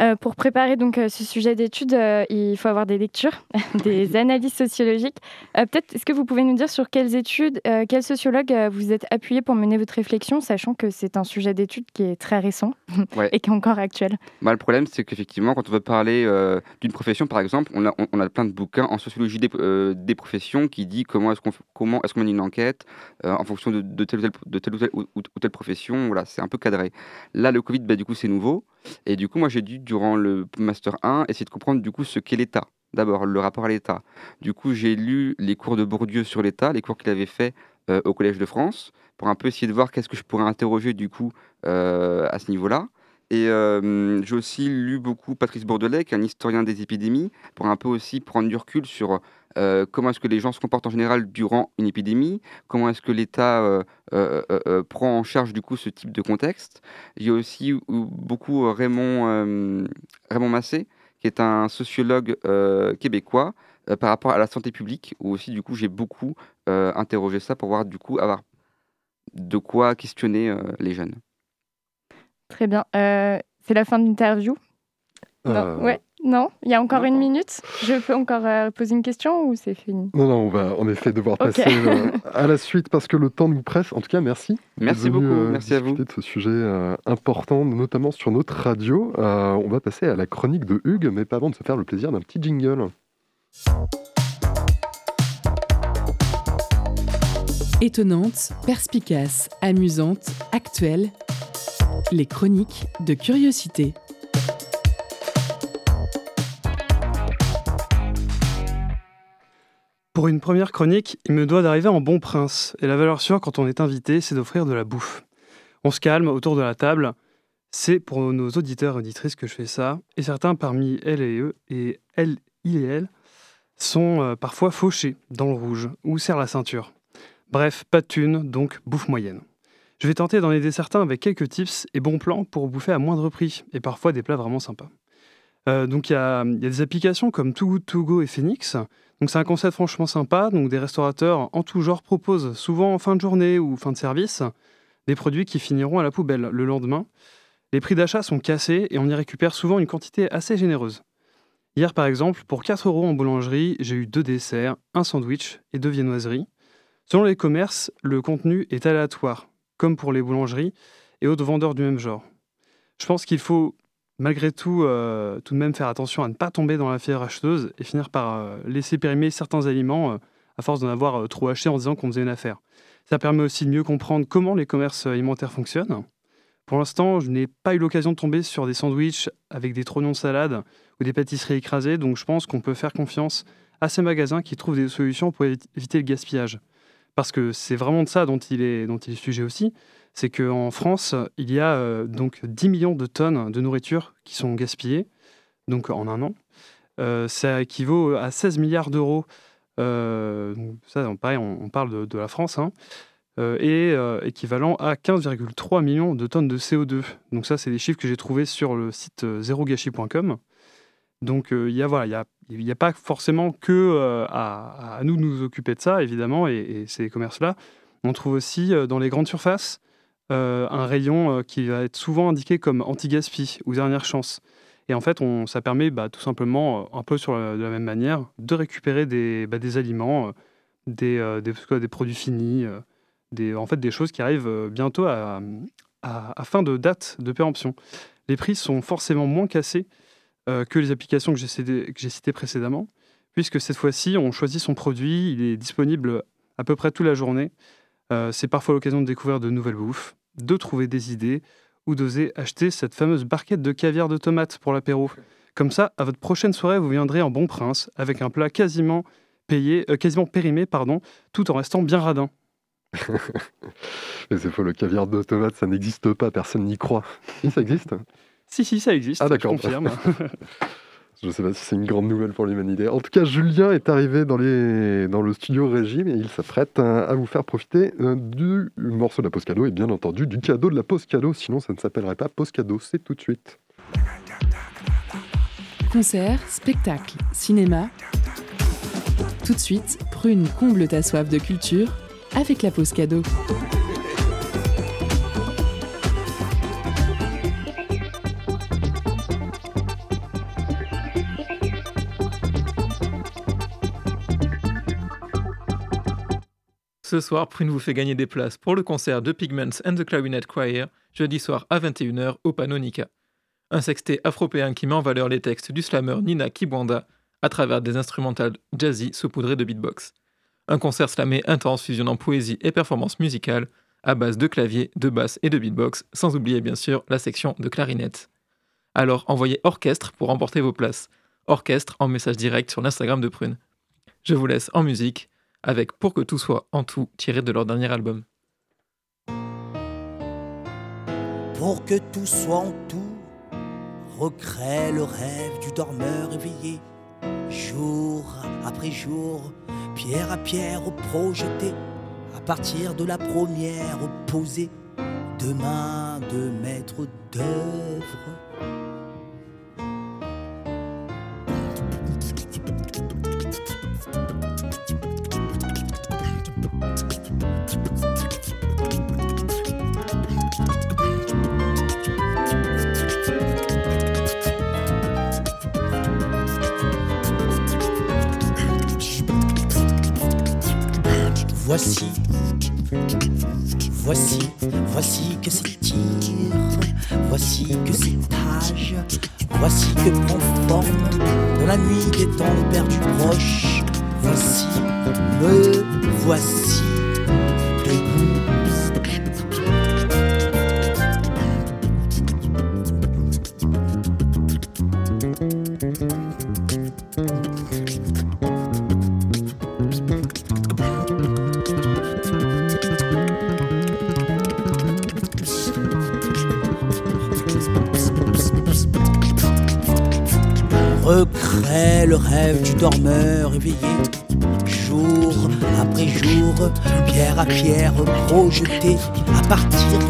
Euh, pour préparer donc euh, ce sujet d'étude, euh, il faut avoir des lectures, des analyses sociologiques. Peut-être, est-ce que vous pouvez nous dire sur quelles études, quels sociologues vous êtes appuyé pour mener votre réflexion, sachant que c'est un sujet d'étude qui est très récent Ouais. et qui est encore actuel? Bah, le problème, c'est qu'effectivement, quand on veut parler d'une profession, par exemple, on a, on, on a plein de bouquins en sociologie des, des professions qui dit comment est-ce qu'on comment est-ce qu'on mène une enquête en fonction de, de telle ou telle, de telle ou telle, ou, ou- ou telle profession. Voilà, c'est un peu cadré. Là, le Covid, bah, du coup, c'est nouveau. Et du coup, moi, j'ai dû, durant le Master 1, essayer de comprendre du coup ce qu'est l'État. D'abord, le rapport à l'État. Du coup, j'ai lu les cours de Bourdieu sur l'État, les cours qu'il avait fait euh, au Collège de France, pour un peu essayer de voir qu'est-ce que je pourrais interroger du coup euh, à ce niveau-là. Et euh, j'ai aussi lu beaucoup Patrice Bourdelais, qui est un historien des épidémies, pour un peu aussi prendre du recul sur euh, comment est-ce que les gens se comportent en général durant une épidémie, comment est-ce que l'État euh, prend en charge du coup ce type de contexte. J'ai aussi eu beaucoup euh, Raymond, Raymond Massé, qui est un sociologue québécois, par rapport à la santé publique, où aussi du coup j'ai beaucoup interrogé ça pour voir du coup avoir de quoi questionner les jeunes. Très bien. Euh, c'est la fin de l'interview Non, Euh, ouais. non Il y a encore Non. une minute Je peux encore euh, poser une question ou c'est fini? Non, non, on va en effet devoir passer euh, à la suite parce que le temps nous presse. En tout cas, merci. Merci beaucoup, euh, merci à vous. de ce sujet euh, important, notamment sur notre radio. Euh, on va passer à la chronique de Hugues, mais pas avant de se faire le plaisir d'un petit jingle. Étonnante, perspicace, amusante, actuelle. Les chroniques de curiosité. Pour une première chronique, il me doit d'arriver en bon prince, et la valeur sûre quand on est invité, c'est d'offrir de la bouffe. On se calme autour de la table. C'est pour nos auditeurs et auditrices que je fais ça. Et certains parmi elles et eux, et elles, il et elles, sont euh, parfois fauchés dans le rouge ou serrent la ceinture. Bref, pas de thunes, donc bouffe moyenne. Je vais tenter d'en aider certains avec quelques tips et bons plans pour bouffer à moindre prix et parfois des plats vraiment sympas. Euh, donc il y, a des applications comme Too Good To Go et Phoenix. Donc c'est un concept franchement sympa. Donc des restaurateurs en tout genre proposent souvent en fin de journée ou fin de service des produits qui finiront à la poubelle le lendemain. Les prix d'achat sont cassés et on y récupère souvent une quantité assez généreuse. Hier par exemple, pour 4 euros en boulangerie, j'ai eu deux desserts, un sandwich et deux viennoiseries. Selon les commerces, le contenu est aléatoire, comme pour les boulangeries et autres vendeurs du même genre. Je pense qu'il faut malgré tout, euh, tout de même faire attention à ne pas tomber dans la fièvre acheteuse et finir par euh, laisser périmer certains aliments euh, à force d'en avoir trop acheté en disant qu'on faisait une affaire. Ça permet aussi de mieux comprendre comment les commerces alimentaires fonctionnent. Pour l'instant, je n'ai pas eu l'occasion de tomber sur des sandwichs avec des trognons de salade ou des pâtisseries écrasées, donc je pense qu'on peut faire confiance à ces magasins qui trouvent des solutions pour éviter le gaspillage. Parce que c'est vraiment de ça dont il est, dont il est sujet aussi c'est qu'en France, il y a euh, donc 10 millions de tonnes de nourriture qui sont gaspillées, donc en un an. Euh, ça équivaut à 16 milliards d'euros. Euh, ça, pareil, on, parle de, la France, hein, et équivalent à 15,3 millions de tonnes de CO2. Donc ça, c'est des chiffres que j'ai trouvés sur le site zérogâchis.com. Donc il y a voilà, il n'y a, pas forcément que à, nous de nous occuper de ça, évidemment, et, ces commerces-là. On trouve aussi dans les grandes surfaces euh, un rayon euh, qui va être souvent indiqué comme anti-gaspi ou dernière chance. Et en fait, on, ça permet bah, tout simplement, euh, un peu sur de la même manière, de récupérer des, bah, des aliments, des, des, produits finis, des, en fait des choses qui arrivent bientôt à, à, fin de date de péremption. Les prix sont forcément moins cassés que les applications que j'ai citées précédemment, puisque cette fois-ci, on choisit son produit, il est disponible à peu près toute la journée. Euh, c'est parfois l'occasion de découvrir de nouvelles bouffes, de trouver des idées ou d'oser acheter cette fameuse barquette de caviar de tomates pour l'apéro. Comme ça, à votre prochaine soirée, vous viendrez en bon prince avec un plat quasiment payé, euh, quasiment périmé, pardon, tout en restant bien radin. Mais c'est faux, le caviar de tomates, ça n'existe pas, personne n'y croit. Si, ça existe Si, si, ça existe. Ah, d'accord. Je confirme. Je ne sais pas si c'est une grande nouvelle pour l'humanité. En tout cas, Julien est arrivé dans, les... dans le studio régime et il s'apprête à vous faire profiter euh, du morceau de la pause cadeau et bien entendu du cadeau de la pause cadeau. Sinon, ça ne s'appellerait pas pause cadeau. C'est tout de suite. Concert, spectacle, cinéma. Tout de suite, Prune comble ta soif de culture avec la pause cadeau. Ce soir, Prune vous fait gagner des places pour le concert de Pigments and the Clarinet Choir, jeudi soir à 21h au Panonica. Un sextet afropéen qui met en valeur les textes du slammer Nina Kibwanda à travers des instrumentales jazzy saupoudrées de beatbox. Un concert slamé intense fusionnant poésie et performance musicale à base de clavier, de basse et de beatbox, sans oublier bien sûr la section de clarinette. Alors envoyez orchestre pour remporter vos places. Orchestre en message direct sur l'Instagram de Prune. Je vous laisse en musique avec Pour que tout soit en tout, tiré de leur dernier album. Pour que tout soit en tout, recrée le rêve du dormeur éveillé, jour après jour, pierre à pierre projeté, à partir de la première posée, de main de maître d'œuvre Voici, voici, voici que c'est tire, voici que c'est âge, voici que prend forme dans la nuit des temps perdus proches. Voici, me voici pierre projetée, à partir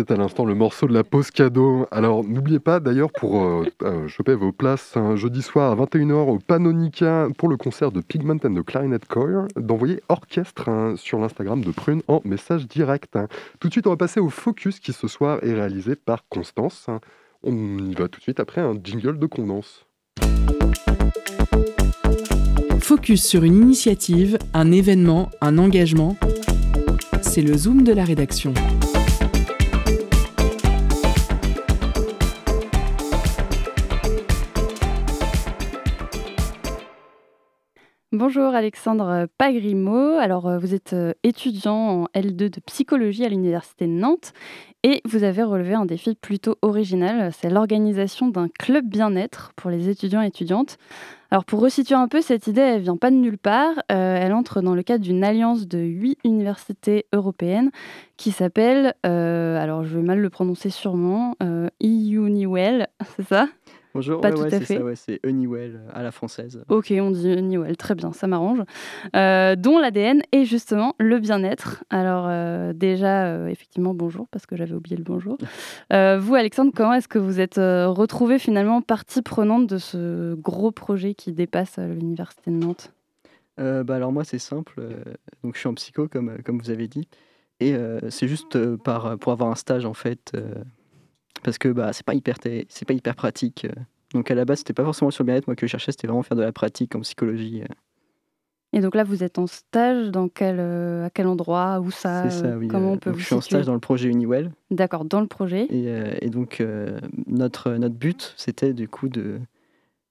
C'était à l'instant le morceau de la pause cadeau. Alors n'oubliez pas d'ailleurs pour euh, euh, choper vos places un jeudi soir à 21h au Panonica pour le concert de Pigment and the Clarinet Choir d'envoyer orchestre hein, sur l'Instagram de Prune en message direct. hein. Tout de suite on va passer au focus qui ce soir est réalisé par Constance. hein. On y va tout de suite après un jingle de condense. Focus sur une initiative, un événement, un engagement. C'est le zoom de la rédaction. Bonjour Alexandre Pagrimo. Alors euh, vous êtes euh, étudiant en L2 de psychologie à l'université de Nantes et vous avez relevé un défi plutôt original, c'est l'organisation d'un club bien-être pour les étudiants et étudiantes. Alors pour resituer un peu, cette idée, elle vient pas de nulle part. Euh, elle entre dans le cadre d'une alliance de huit universités européennes qui s'appelle, alors je vais mal le prononcer sûrement, euh, EUNIWEL, c'est ça? Bonjour, Pas ouais, tout ouais, à c'est fait. ça, ouais, c'est Honeywell à la française. Ok, on dit Newell, très bien, ça m'arrange. Euh, dont l'ADN est justement le bien-être. Alors euh, déjà, euh, effectivement, bonjour, parce que j'avais oublié le bonjour. Vous, Alexandre, comment est-ce que vous êtes retrouvé finalement partie prenante de ce gros projet qui dépasse l'Université de Nantes? Bah, alors moi c'est simple, donc je suis en psycho comme, comme vous avez dit, et c'est juste par, pour avoir un stage en fait, parce que bah, c'est pas, hyper c'est pas hyper pratique. euh. donc à la base c'était pas forcément sur le bien-être, moi que je cherchais c'était vraiment faire de la pratique en psychologie. euh. Et donc là, vous êtes en stage dans quel, euh, à quel endroit? Où ça c'est ça, euh, oui. Comment on peut donc vous je suis en stage dans le projet Honeywell, D'accord, dans le projet. et, euh, et donc notre, notre but c'était du coup de,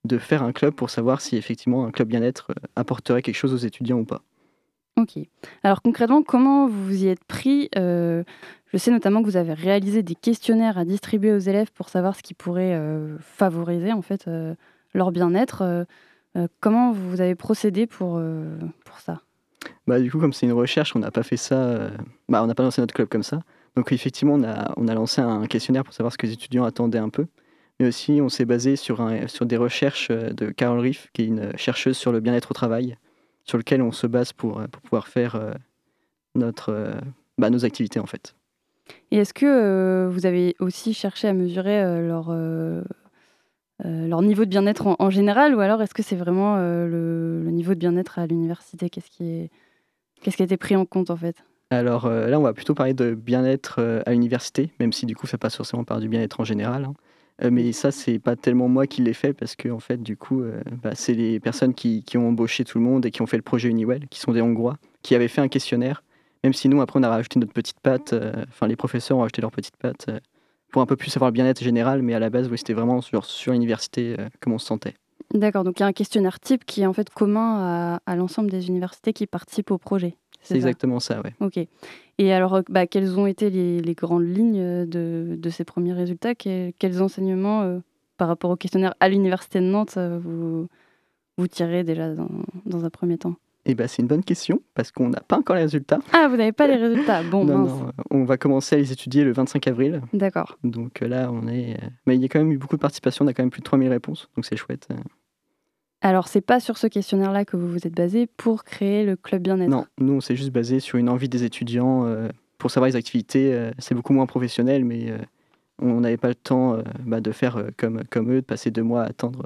de faire un club pour savoir si effectivement un club bien-être apporterait quelque chose aux étudiants ou pas. Alors concrètement, comment vous vous y êtes pris Euh, Je sais notamment que vous avez réalisé des questionnaires à distribuer aux élèves pour savoir ce qui pourrait euh, favoriser en fait euh, leur bien-être. Comment vous avez procédé pour, pour ça? Bah, du coup, comme c'est une recherche, on n'a pas fait ça. Bah, on n'a pas lancé notre club comme ça. Donc, effectivement, on a, on a lancé un questionnaire pour savoir ce que les étudiants attendaient un peu. Mais aussi, on s'est basé sur, sur des recherches de Carol Riff, qui est une chercheuse sur le bien-être au travail, sur lequel on se base pour, euh, pour pouvoir faire euh, notre, euh, bah, nos activités, en fait. Et est-ce que euh, vous avez aussi cherché à mesurer euh, leur, euh, leur niveau de bien-être en, en général ou alors est-ce que c'est vraiment le, le niveau de bien-être à l'université? Qu'est-ce qui, est, qu'est-ce qui a été pris en compte en fait? Alors là, on va plutôt parler de bien-être à l'université, même si du coup, ça passe forcément par du bien-être en général. hein. Euh, mais ça, c'est pas tellement moi qui l'ai fait parce que en fait, du coup, euh, bah, c'est les personnes qui, ont embauché tout le monde et qui ont fait le projet Uniwell, qui sont des Hongrois, qui avaient fait un questionnaire. Même si nous, après, on a rajouté notre petite patte. euh, Enfin, les professeurs ont rajouté leur petite patte pour un peu plus savoir le bien-être général. Mais à la base, oui, c'était vraiment sur, l'université comment on se sentait. D'accord, donc il y a un questionnaire type qui est en fait commun à l'ensemble des universités qui participent au projet. C'est exactement ça, ouais. Ok. Et alors, euh, bah, quelles ont été les, les grandes lignes de, de ces premiers résultats? Que- Quels enseignements euh, par rapport au questionnaire à l'université de Nantes euh, vous, vous tirez déjà dans, dans un premier temps? Eh ben, c'est une bonne question parce qu'on n'a pas encore les résultats. Ah, vous n'avez pas les résultats Bon, non, mince. non, on va commencer à les étudier le 25 avril. D'accord. Donc euh, là, on est. euh, Mais il y a quand même eu beaucoup de participation, on a quand même plus de 3000 réponses, donc c'est chouette. Alors, c'est pas sur ce questionnaire-là que vous vous êtes basé pour créer le club bien-être Non, nous, on s'est juste basé sur une envie des étudiants euh, pour savoir les activités. euh, c'est beaucoup moins professionnel, mais euh, on n'avait pas le temps bah, de faire comme, comme eux, de passer deux mois à attendre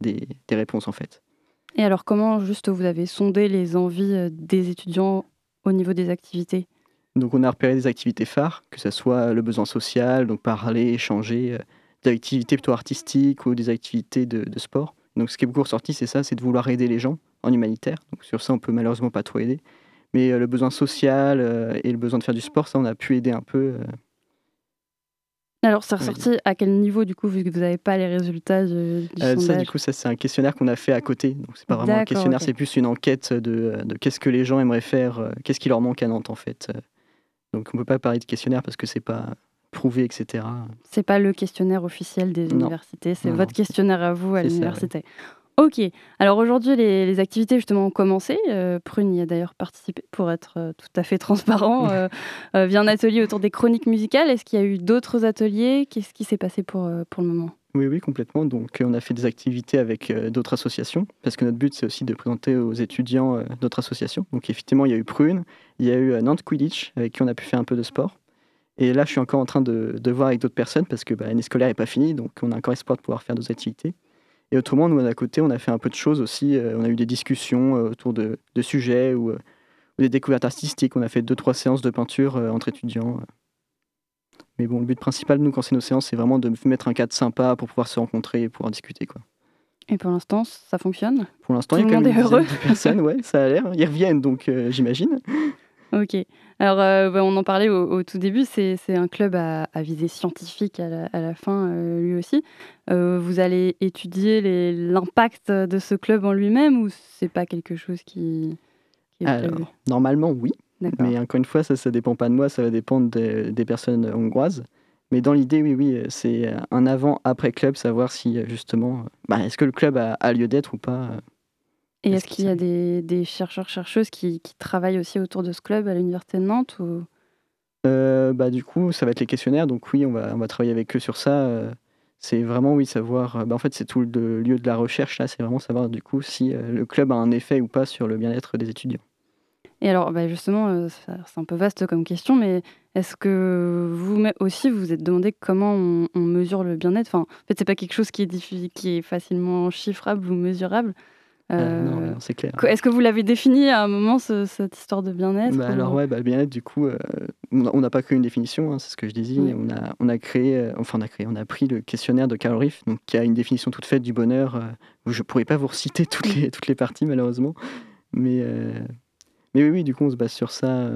des, des réponses en fait. Et alors, comment juste vous avez sondé les envies des étudiants au niveau des activités? Donc on a repéré des activités phares, que ce soit le besoin social, donc parler, échanger, des activités plutôt artistiques ou des activités de, de sport. Donc ce qui est beaucoup ressorti, c'est ça, c'est de vouloir aider les gens en humanitaire. Donc sur ça, on peut malheureusement pas trop aider. Mais euh, le besoin social euh, et le besoin de faire du sport, ça, on a pu aider un peu. euh. Alors, c'est Ouais. ressorti à quel niveau, du coup, vu que vous n'avez pas les résultats de- du Euh, ça, sondage du coup, ça c'est un questionnaire qu'on a fait à côté. Donc c'est pas vraiment un questionnaire, c'est plus une enquête de, de qu'est-ce que les gens aimeraient faire, qu'est-ce qui leur manque à Nantes en fait. Donc on peut pas parler de questionnaire parce que c'est pas etc. C'est pas le questionnaire officiel des Non. universités, c'est votre questionnaire à vous à l'université. Ok, alors aujourd'hui les, les activités justement ont commencé. Euh, Prune y a d'ailleurs participé pour être euh, tout à fait transparent euh, via un atelier autour des chroniques musicales. Est-ce qu'il y a eu d'autres ateliers? Qu'est-ce qui s'est passé pour, pour le moment? Oui, oui, complètement. Donc, on a fait des activités avec euh, d'autres associations, parce que notre but, c'est aussi de présenter aux étudiants euh, d'autres associations. Donc, effectivement, il y a eu Prune, il y a eu euh, Nantes Quidditch, avec qui on a pu faire un peu de sport. Et là, je suis encore en train de, de voir avec d'autres personnes, parce que bah, l'année scolaire n'est pas finie, donc on a encore espoir de pouvoir faire d'autres activités. Et autrement, nous, à côté, on a fait un peu de choses aussi. Euh, on a eu des discussions euh, autour de, de sujets ou, euh, ou des découvertes artistiques. On a fait deux, trois séances de peinture entre étudiants. Mais bon, le but principal, nous, quand c'est nos séances, c'est vraiment de mettre un cadre sympa pour pouvoir se rencontrer et pouvoir discuter. Quoi. Et pour l'instant, ça fonctionne? Pour l'instant, il y a quand même monde une est dizaine de personnes, ouais, ça a l'air. Ils reviennent, donc j'imagine. Ok. Alors, euh, bah, on en parlait au, au tout début, c'est un club à, à visée scientifique à la, à la fin, euh, lui aussi. Euh, vous allez étudier l'impact de ce club en lui-même ou c'est pas quelque chose qui, qui est Alors, normalement, oui. Mais encore une fois, ça ne dépend pas de moi, ça va dépendre des, des personnes hongroises. Mais dans l'idée, oui, oui, c'est un avant-après club, savoir si justement, bah, est-ce que le club a, a lieu d'être ou pas. Et Est-ce qu'il y a des, des chercheurs, chercheuses qui, qui travaillent aussi autour de ce club à l'Université de Nantes ou... Euh, bah, du coup, ça va être les questionnaires, donc oui, on va, on va travailler avec eux sur ça. euh, c'est vraiment, oui, savoir. euh, bah, en fait, c'est tout le lieu de la recherche, là, c'est vraiment savoir du coup si le club a un effet ou pas sur le bien-être des étudiants. Et alors, bah, justement, c'est un peu vaste comme question, mais est-ce que vous aussi vous vous êtes demandé comment on, on mesure le bien-être? Enfin, En fait, c'est pas quelque chose qui est, diffi- qui est facilement chiffrable ou mesurable. Euh, non, Euh, c'est clair. Est-ce que vous l'avez défini à un moment, ce- cette histoire de bien-être Bah ou- alors ouais, bah, le bien-être du coup, euh, on n'a pas créé une définition, hein, c'est ce que je disais. Oui. On a, on a créé, euh, enfin on a créé, on a pris le questionnaire de Carol Riff, donc qui a une définition toute faite du bonheur. où je pourrais pas vous reciter toutes les toutes les parties malheureusement, mais mais oui, oui, du coup on se base sur ça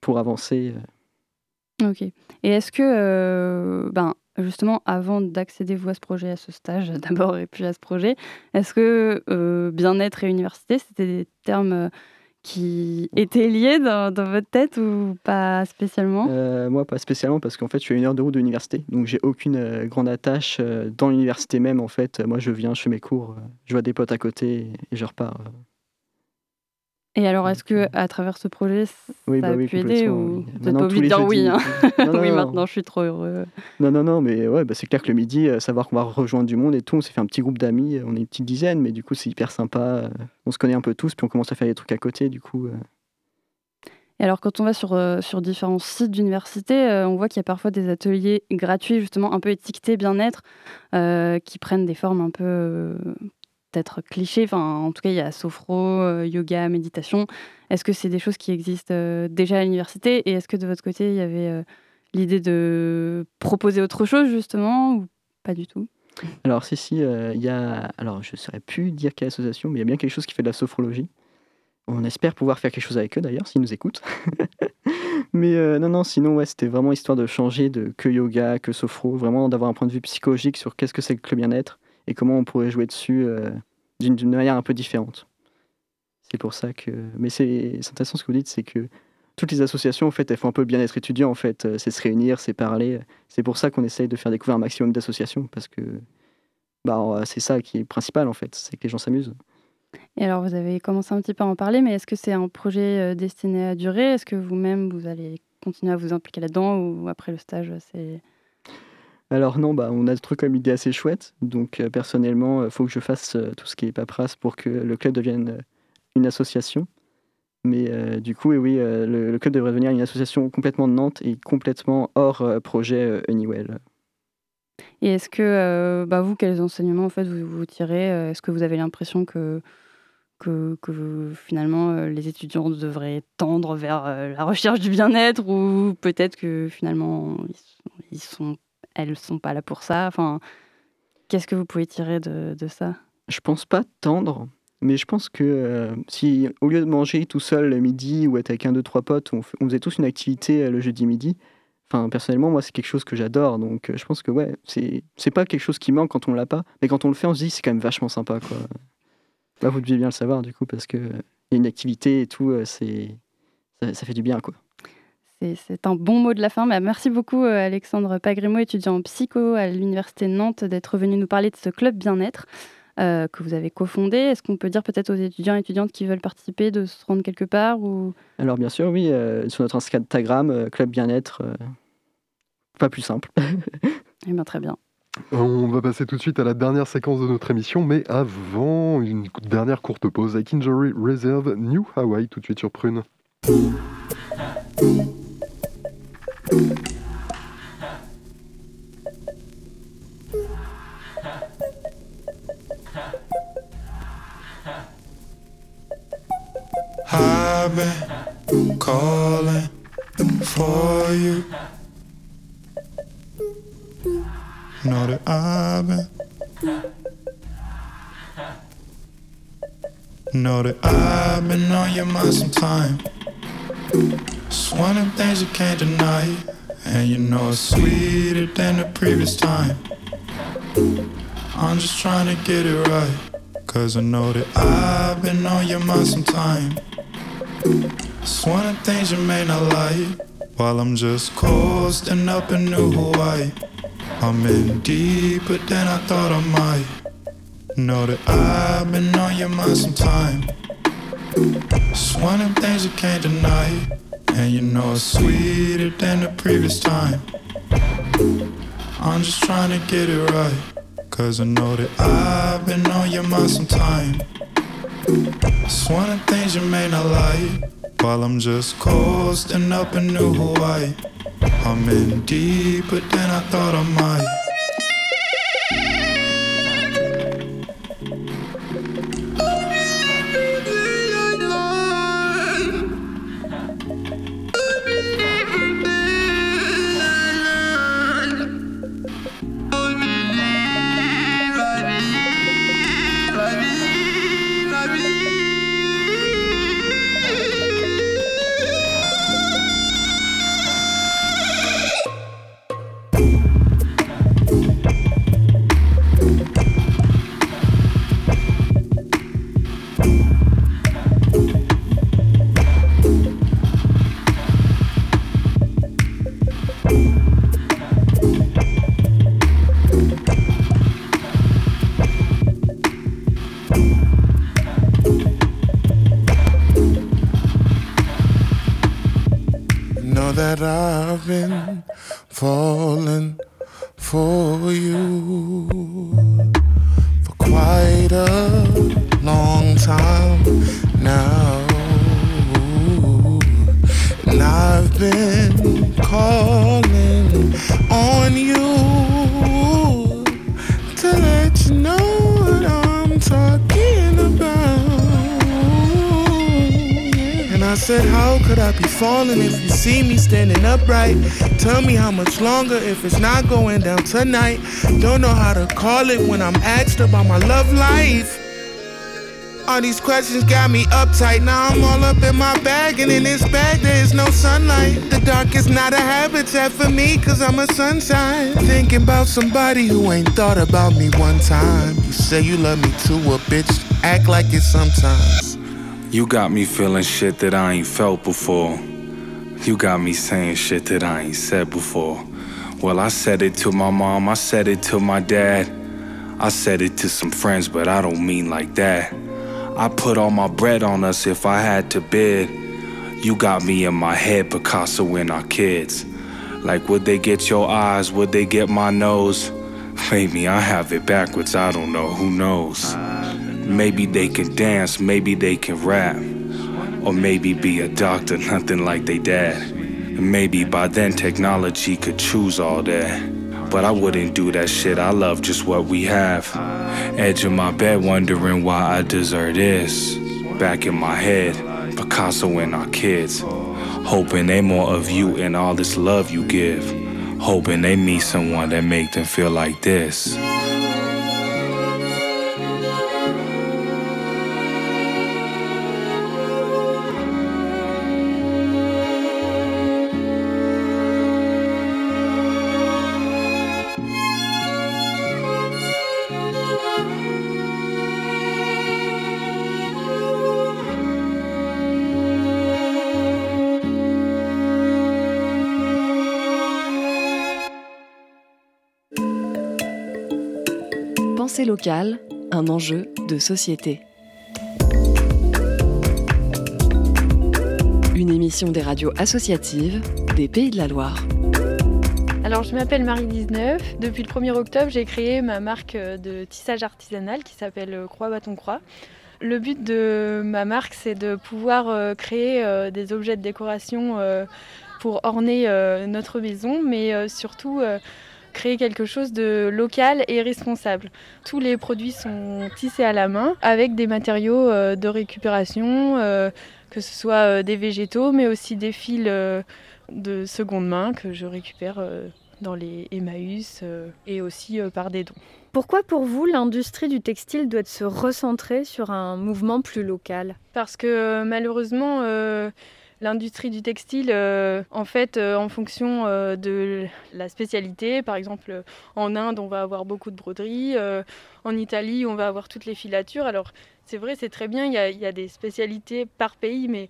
pour avancer. Ok. Et est-ce que, ben, justement, avant d'accéder vous à ce projet, à ce stage d'abord et puis à ce projet, est-ce que euh, bien-être et université, c'était des termes euh, qui étaient liés dans, votre tête ou pas spécialement? Euh, moi pas spécialement parce qu'en fait je suis une heure de route de l'université, donc j'ai aucune grande attache dans l'université même en fait. Moi je viens, je fais mes cours, je vois des potes à côté et je repars. Et alors, est-ce que à travers ce projet, ça Oui, bah a oui, pu aider ou oui. vous pas obligé de dire oui hein? Non, non, Oui, non. maintenant, je suis trop heureux. Non, non, non, mais ouais, bah, c'est clair que le midi, euh, savoir qu'on va rejoindre du monde et tout, on s'est fait un petit groupe d'amis, euh, on est une petite dizaine, mais du coup c'est hyper sympa, euh, on se connaît un peu tous, puis on commence à faire des trucs à côté, du coup. Et alors, quand on va sur, euh, sur différents sites d'université, euh, on voit qu'il y a parfois des ateliers gratuits, justement, un peu étiquetés bien-être, euh, qui prennent des formes un peu peut-être clichés. Enfin, en tout cas, il y a sophro, euh, yoga, méditation. Est-ce que c'est des choses qui existent euh, déjà à l'université? Et est-ce que de votre côté, il y avait euh, l'idée de proposer autre chose, justement, ou pas du tout? Alors, si, si, il y a. Alors, je ne saurais plus dire quelle association, mais il y a bien quelque chose qui fait de la sophrologie. On espère pouvoir faire quelque chose avec eux d'ailleurs, s'ils nous écoutent. mais non, non, sinon, ouais, c'était vraiment histoire de changer de que yoga, que sophro, vraiment d'avoir un point de vue psychologique sur qu'est-ce que c'est que le bien-être et comment on pourrait jouer dessus euh, d'une manière un peu différente. C'est pour ça que. Mais c'est c'est intéressant ce que vous dites, c'est que toutes les associations, en fait, elles font un peu le bien-être étudiant, en fait. Euh, C'est se réunir, c'est parler. C'est pour ça qu'on essaye de faire découvrir un maximum d'associations, parce que bah, euh, c'est ça qui est principal, en fait, c'est que les gens s'amusent. Et alors, vous avez commencé un petit peu à en parler, mais est-ce que c'est un projet destiné à durer? Est-ce que vous-même, vous allez continuer à vous impliquer là-dedans ou après le stage, c'est... Alors non, bah, on a trouvé comme idée assez chouette. Donc personnellement, il faut que je fasse tout ce qui est paperasse pour que le club devienne une association. Mais du coup, oui, le, club devrait devenir une association complètement de Nantes et complètement hors projet Honeywell. Et est-ce que, bah, vous, quels enseignements en fait vous, vous tirez Est-ce que vous avez l'impression que, que, que, finalement les étudiants devraient tendre vers la recherche du bien-être ou peut-être que finalement ils, sont, elles sont pas là pour ça Enfin, qu'est-ce que vous pouvez tirer de, ça? Je pense pas tendre. Mais je pense que euh, si, au lieu de manger tout seul le midi ou être avec un, deux, trois potes, on, faisait tous une activité euh, le jeudi midi, enfin, personnellement, moi, c'est quelque chose que j'adore. Donc, euh, je pense que, ouais, c'est, pas quelque chose qui manque quand on l'a pas. Mais quand on le fait, on se dit, c'est quand même vachement sympa, quoi. Là, vous devez bien le savoir, du coup, parce que y a une activité et tout, c'est, ça, ça fait du bien, quoi. C'est un bon mot de la fin. Bah, merci beaucoup, Alexandre Pagrimo, étudiant en psycho à l'Université de Nantes, d'être venu nous parler de ce club bien-être. Euh, que vous avez cofondé. Est-ce qu'on peut dire peut-être aux étudiants et étudiantes qui veulent participer de se rendre quelque part ou... Alors bien sûr, oui, euh, sur notre Instagram, euh, Club Bien-être, pas plus simple. eh bien, très bien. On va passer tout de suite à la dernière séquence de notre émission, mais avant, une dernière courte pause avec Injury Reserve New Hawaii, tout de suite sur Prune. I've been calling for you. Know that I've been. Know that I've been on your mind some time. It's one of the things you can't deny. And you know it's sweeter than the previous time. I'm just trying to get it right. Cause I know that I've been on your mind some time. It's one of the things you may not like. While I'm just coasting up in New Hawaii. I'm in deeper than I thought I might. Know that I've been on your mind some time. It's one of the things you can't deny. And you know it's sweeter than the previous time. I'm just trying to get it right. Cause I know that I've been on your mind some time. It's one of the things you may not like. While I'm just coasting up in New Hawaii. I'm in deeper than I thought I might. Longer if it's not going down tonight. Don't know how to call it when I'm asked about my love life. All these questions got me uptight. Now I'm all up in my bag, and in this bag there is no sunlight. The dark is not a habitat for me, cause I'm a sunshine. Thinking about somebody who ain't thought about me one time. You say you love me too, a bitch, act like it sometimes. You got me feeling shit that I ain't felt before. You got me saying shit that I ain't said before. Well, I said it to my mom, I said it to my dad. I said it to some friends, but I don't mean like that. I put all my bread on us if I had to bid. You got me in my head, Picasso and our kids. Like, would they get your eyes? Would they get my nose? Maybe I have it backwards, I don't know, who knows? Maybe they can dance, maybe they can rap. Or maybe be a doctor, nothing like they dad. And maybe by then technology could choose all that. But I wouldn't do that shit, I love just what we have. Edge of my bed, wondering why I deserve this. Back in my head, Picasso and our kids. Hoping they more of you and all this love you give. Hoping they meet someone that make them feel like this. Un enjeu de société. Une émission des radios associatives des Pays de la Loire. Alors, je m'appelle Marie-19. Depuis le 1er octobre, j'ai créé ma marque de tissage artisanal qui s'appelle Croix Bâton Croix. Le but de ma marque, c'est de pouvoir euh, créer euh, des objets de décoration euh, pour orner notre maison, mais surtout créer quelque chose de local et responsable. Tous les produits sont tissés à la main avec des matériaux de récupération, que ce soit des végétaux, mais aussi des fils de seconde main que je récupère dans les Emmaüs et aussi par des dons. Pourquoi pour vous l'industrie du textile doit se recentrer sur un mouvement plus local? Parce que malheureusement, euh, l'industrie du textile, euh, en fait, euh, en fonction de la spécialité, par exemple en Inde, on va avoir beaucoup de broderies, en Italie, on va avoir toutes les filatures. Alors c'est vrai, c'est très bien, il y, y, a des spécialités par pays, mais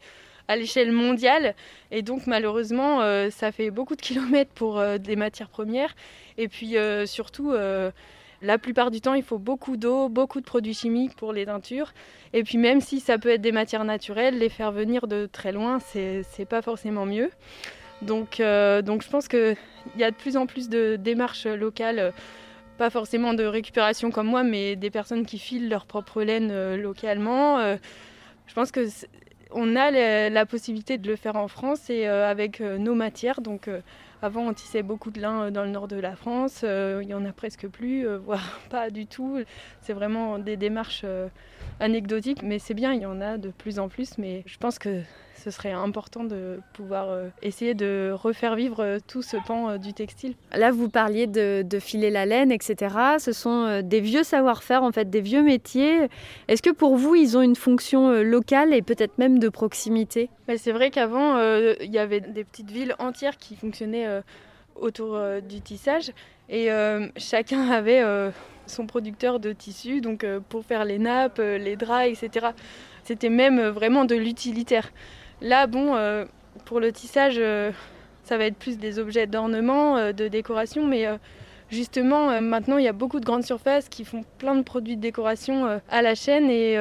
à l'échelle mondiale. Et donc malheureusement, ça fait beaucoup de kilomètres pour des matières premières. Et puis surtout la plupart du temps, il faut beaucoup d'eau, beaucoup de produits chimiques pour les teintures. Et puis même si ça peut être des matières naturelles, les faire venir de très loin, c'est pas forcément mieux. Donc, euh, donc je pense qu'il y a de plus en plus de démarches locales, pas forcément de récupération comme moi, mais des personnes qui filent leur propre laine euh, localement. Euh, je pense que on a la, possibilité de le faire en France et avec nos matières. Donc avant, on tissait beaucoup de lin euh, dans le nord de la France. Euh, il n'y en a presque plus, euh, voire pas du tout. C'est vraiment des démarches anecdotiques, mais c'est bien, il y en a de plus en plus. Mais je pense que ce serait important de pouvoir essayer de refaire vivre tout ce pan du textile. Là, vous parliez de, filer la laine, etc. Ce sont des vieux savoir-faire, en fait, des vieux métiers. Est-ce que pour vous, ils ont une fonction locale et peut-être même de proximité? C'est vrai qu'avant, il y avait des petites villes entières qui fonctionnaient autour du tissage et chacun avait son producteur de tissus, donc pour faire les nappes, les draps, etc. C'était même vraiment de l'utilitaire. Là, bon, euh, pour le tissage, euh, ça va être plus des objets d'ornement, euh, de décoration, mais justement, maintenant, il y a beaucoup de grandes surfaces qui font plein de produits de décoration à la chaîne et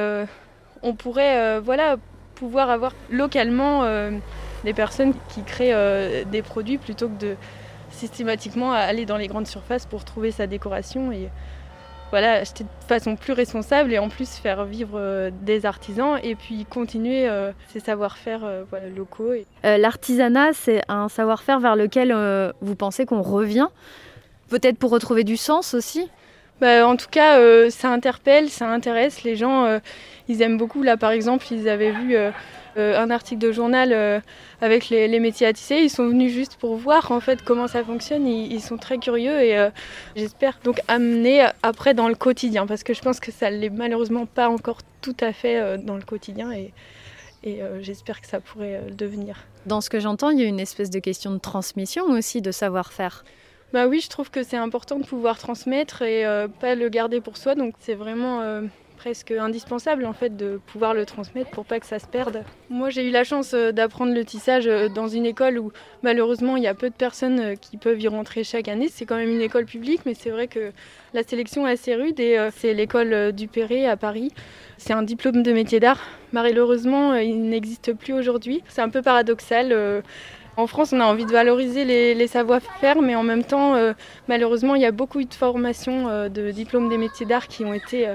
on pourrait, voilà, pouvoir avoir localement des personnes qui créent des produits plutôt que de systématiquement aller dans les grandes surfaces pour trouver sa décoration voilà, acheter de façon plus responsable et en plus faire vivre euh, des artisans et puis continuer euh, ces savoir-faire euh, locaux. L'artisanat, c'est un savoir-faire vers lequel vous pensez qu'on revient, peut-être pour retrouver du sens aussi? Bah, en tout cas, ça interpelle, ça intéresse. Les gens, ils aiment beaucoup. Là, par exemple, ils avaient vu euh, un article de journal euh, avec les, métiers à tisser. Ils sont venus juste pour voir en fait comment ça fonctionne. Ils, sont très curieux et euh, j'espère donc amener après dans le quotidien parce que je pense que ça ne l'est malheureusement pas encore tout à fait dans le quotidien et, et j'espère que ça pourrait le devenir. Dans ce que j'entends, il y a une espèce de question de transmission aussi, de savoir-faire. Bah oui, je trouve que c'est important de pouvoir transmettre et pas le garder pour soi. Donc c'est vraiment presque indispensable en fait de pouvoir le transmettre pour pas que ça se perde. Moi j'ai eu la chance euh, d'apprendre le tissage euh, dans une école où malheureusement il y a peu de personnes euh, qui peuvent y rentrer chaque année. C'est quand même une école publique mais c'est vrai que la sélection est assez rude et c'est l'école du Perret à Paris. C'est un diplôme de métier d'art. Malheureusement il n'existe plus aujourd'hui. C'est un peu paradoxal. En France, on a envie de valoriser les, savoir-faire, mais en même temps, malheureusement, il y a beaucoup de formations de diplômes des métiers d'art qui ont été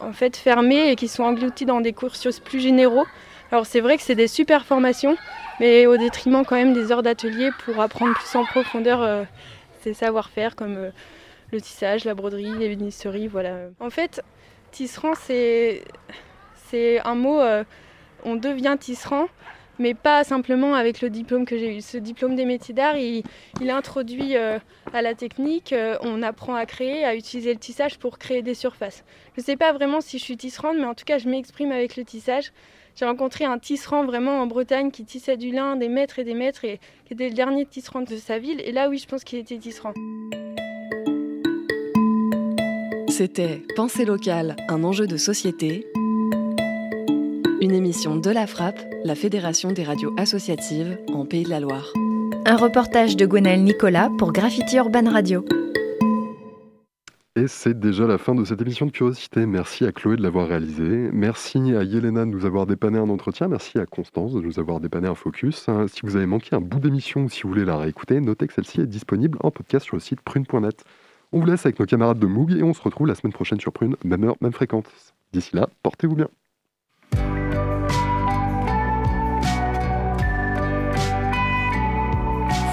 en fait fermés et qui sont engloutis dans des cursus plus généraux. Alors c'est vrai que c'est des super formations, mais au détriment quand même des heures d'atelier pour apprendre plus en profondeur euh, ces savoir-faire comme euh, le tissage, la broderie, les voilà. En fait, tisserand c'est c'est un mot, euh, on devient tisserand mais pas simplement avec le diplôme que j'ai eu. Ce diplôme des métiers d'art, il, introduit euh, à la technique, euh, on apprend à créer, à utiliser le tissage pour créer des surfaces. Je ne sais pas vraiment si je suis tisserande, mais en tout cas, je m'exprime avec le tissage. J'ai rencontré un tisserand vraiment en Bretagne qui tissait du lin des mètres et des mètres et qui était le dernier tisserand de sa ville. Et là, oui, je pense qu'il était tisserand. C'était Pensée locale, un enjeu de société une émission de La Frappe, la Fédération des radios associatives en Pays de la Loire. Un reportage de Gwenaël Nicolas pour Graffiti Urban Radio. Et c'est déjà la fin de cette émission de Curiosité. Merci à Chloé de l'avoir réalisée. Merci à Yelena de nous avoir dépanné un entretien. Merci à Constance de nous avoir dépanné un focus. Si vous avez manqué un bout d'émission ou si vous voulez la réécouter, notez que celle-ci est disponible en podcast sur le site prune.net. On vous laisse avec nos camarades de Moog et on se retrouve la semaine prochaine sur Prune, même heure, même fréquence. D'ici là, portez-vous bien.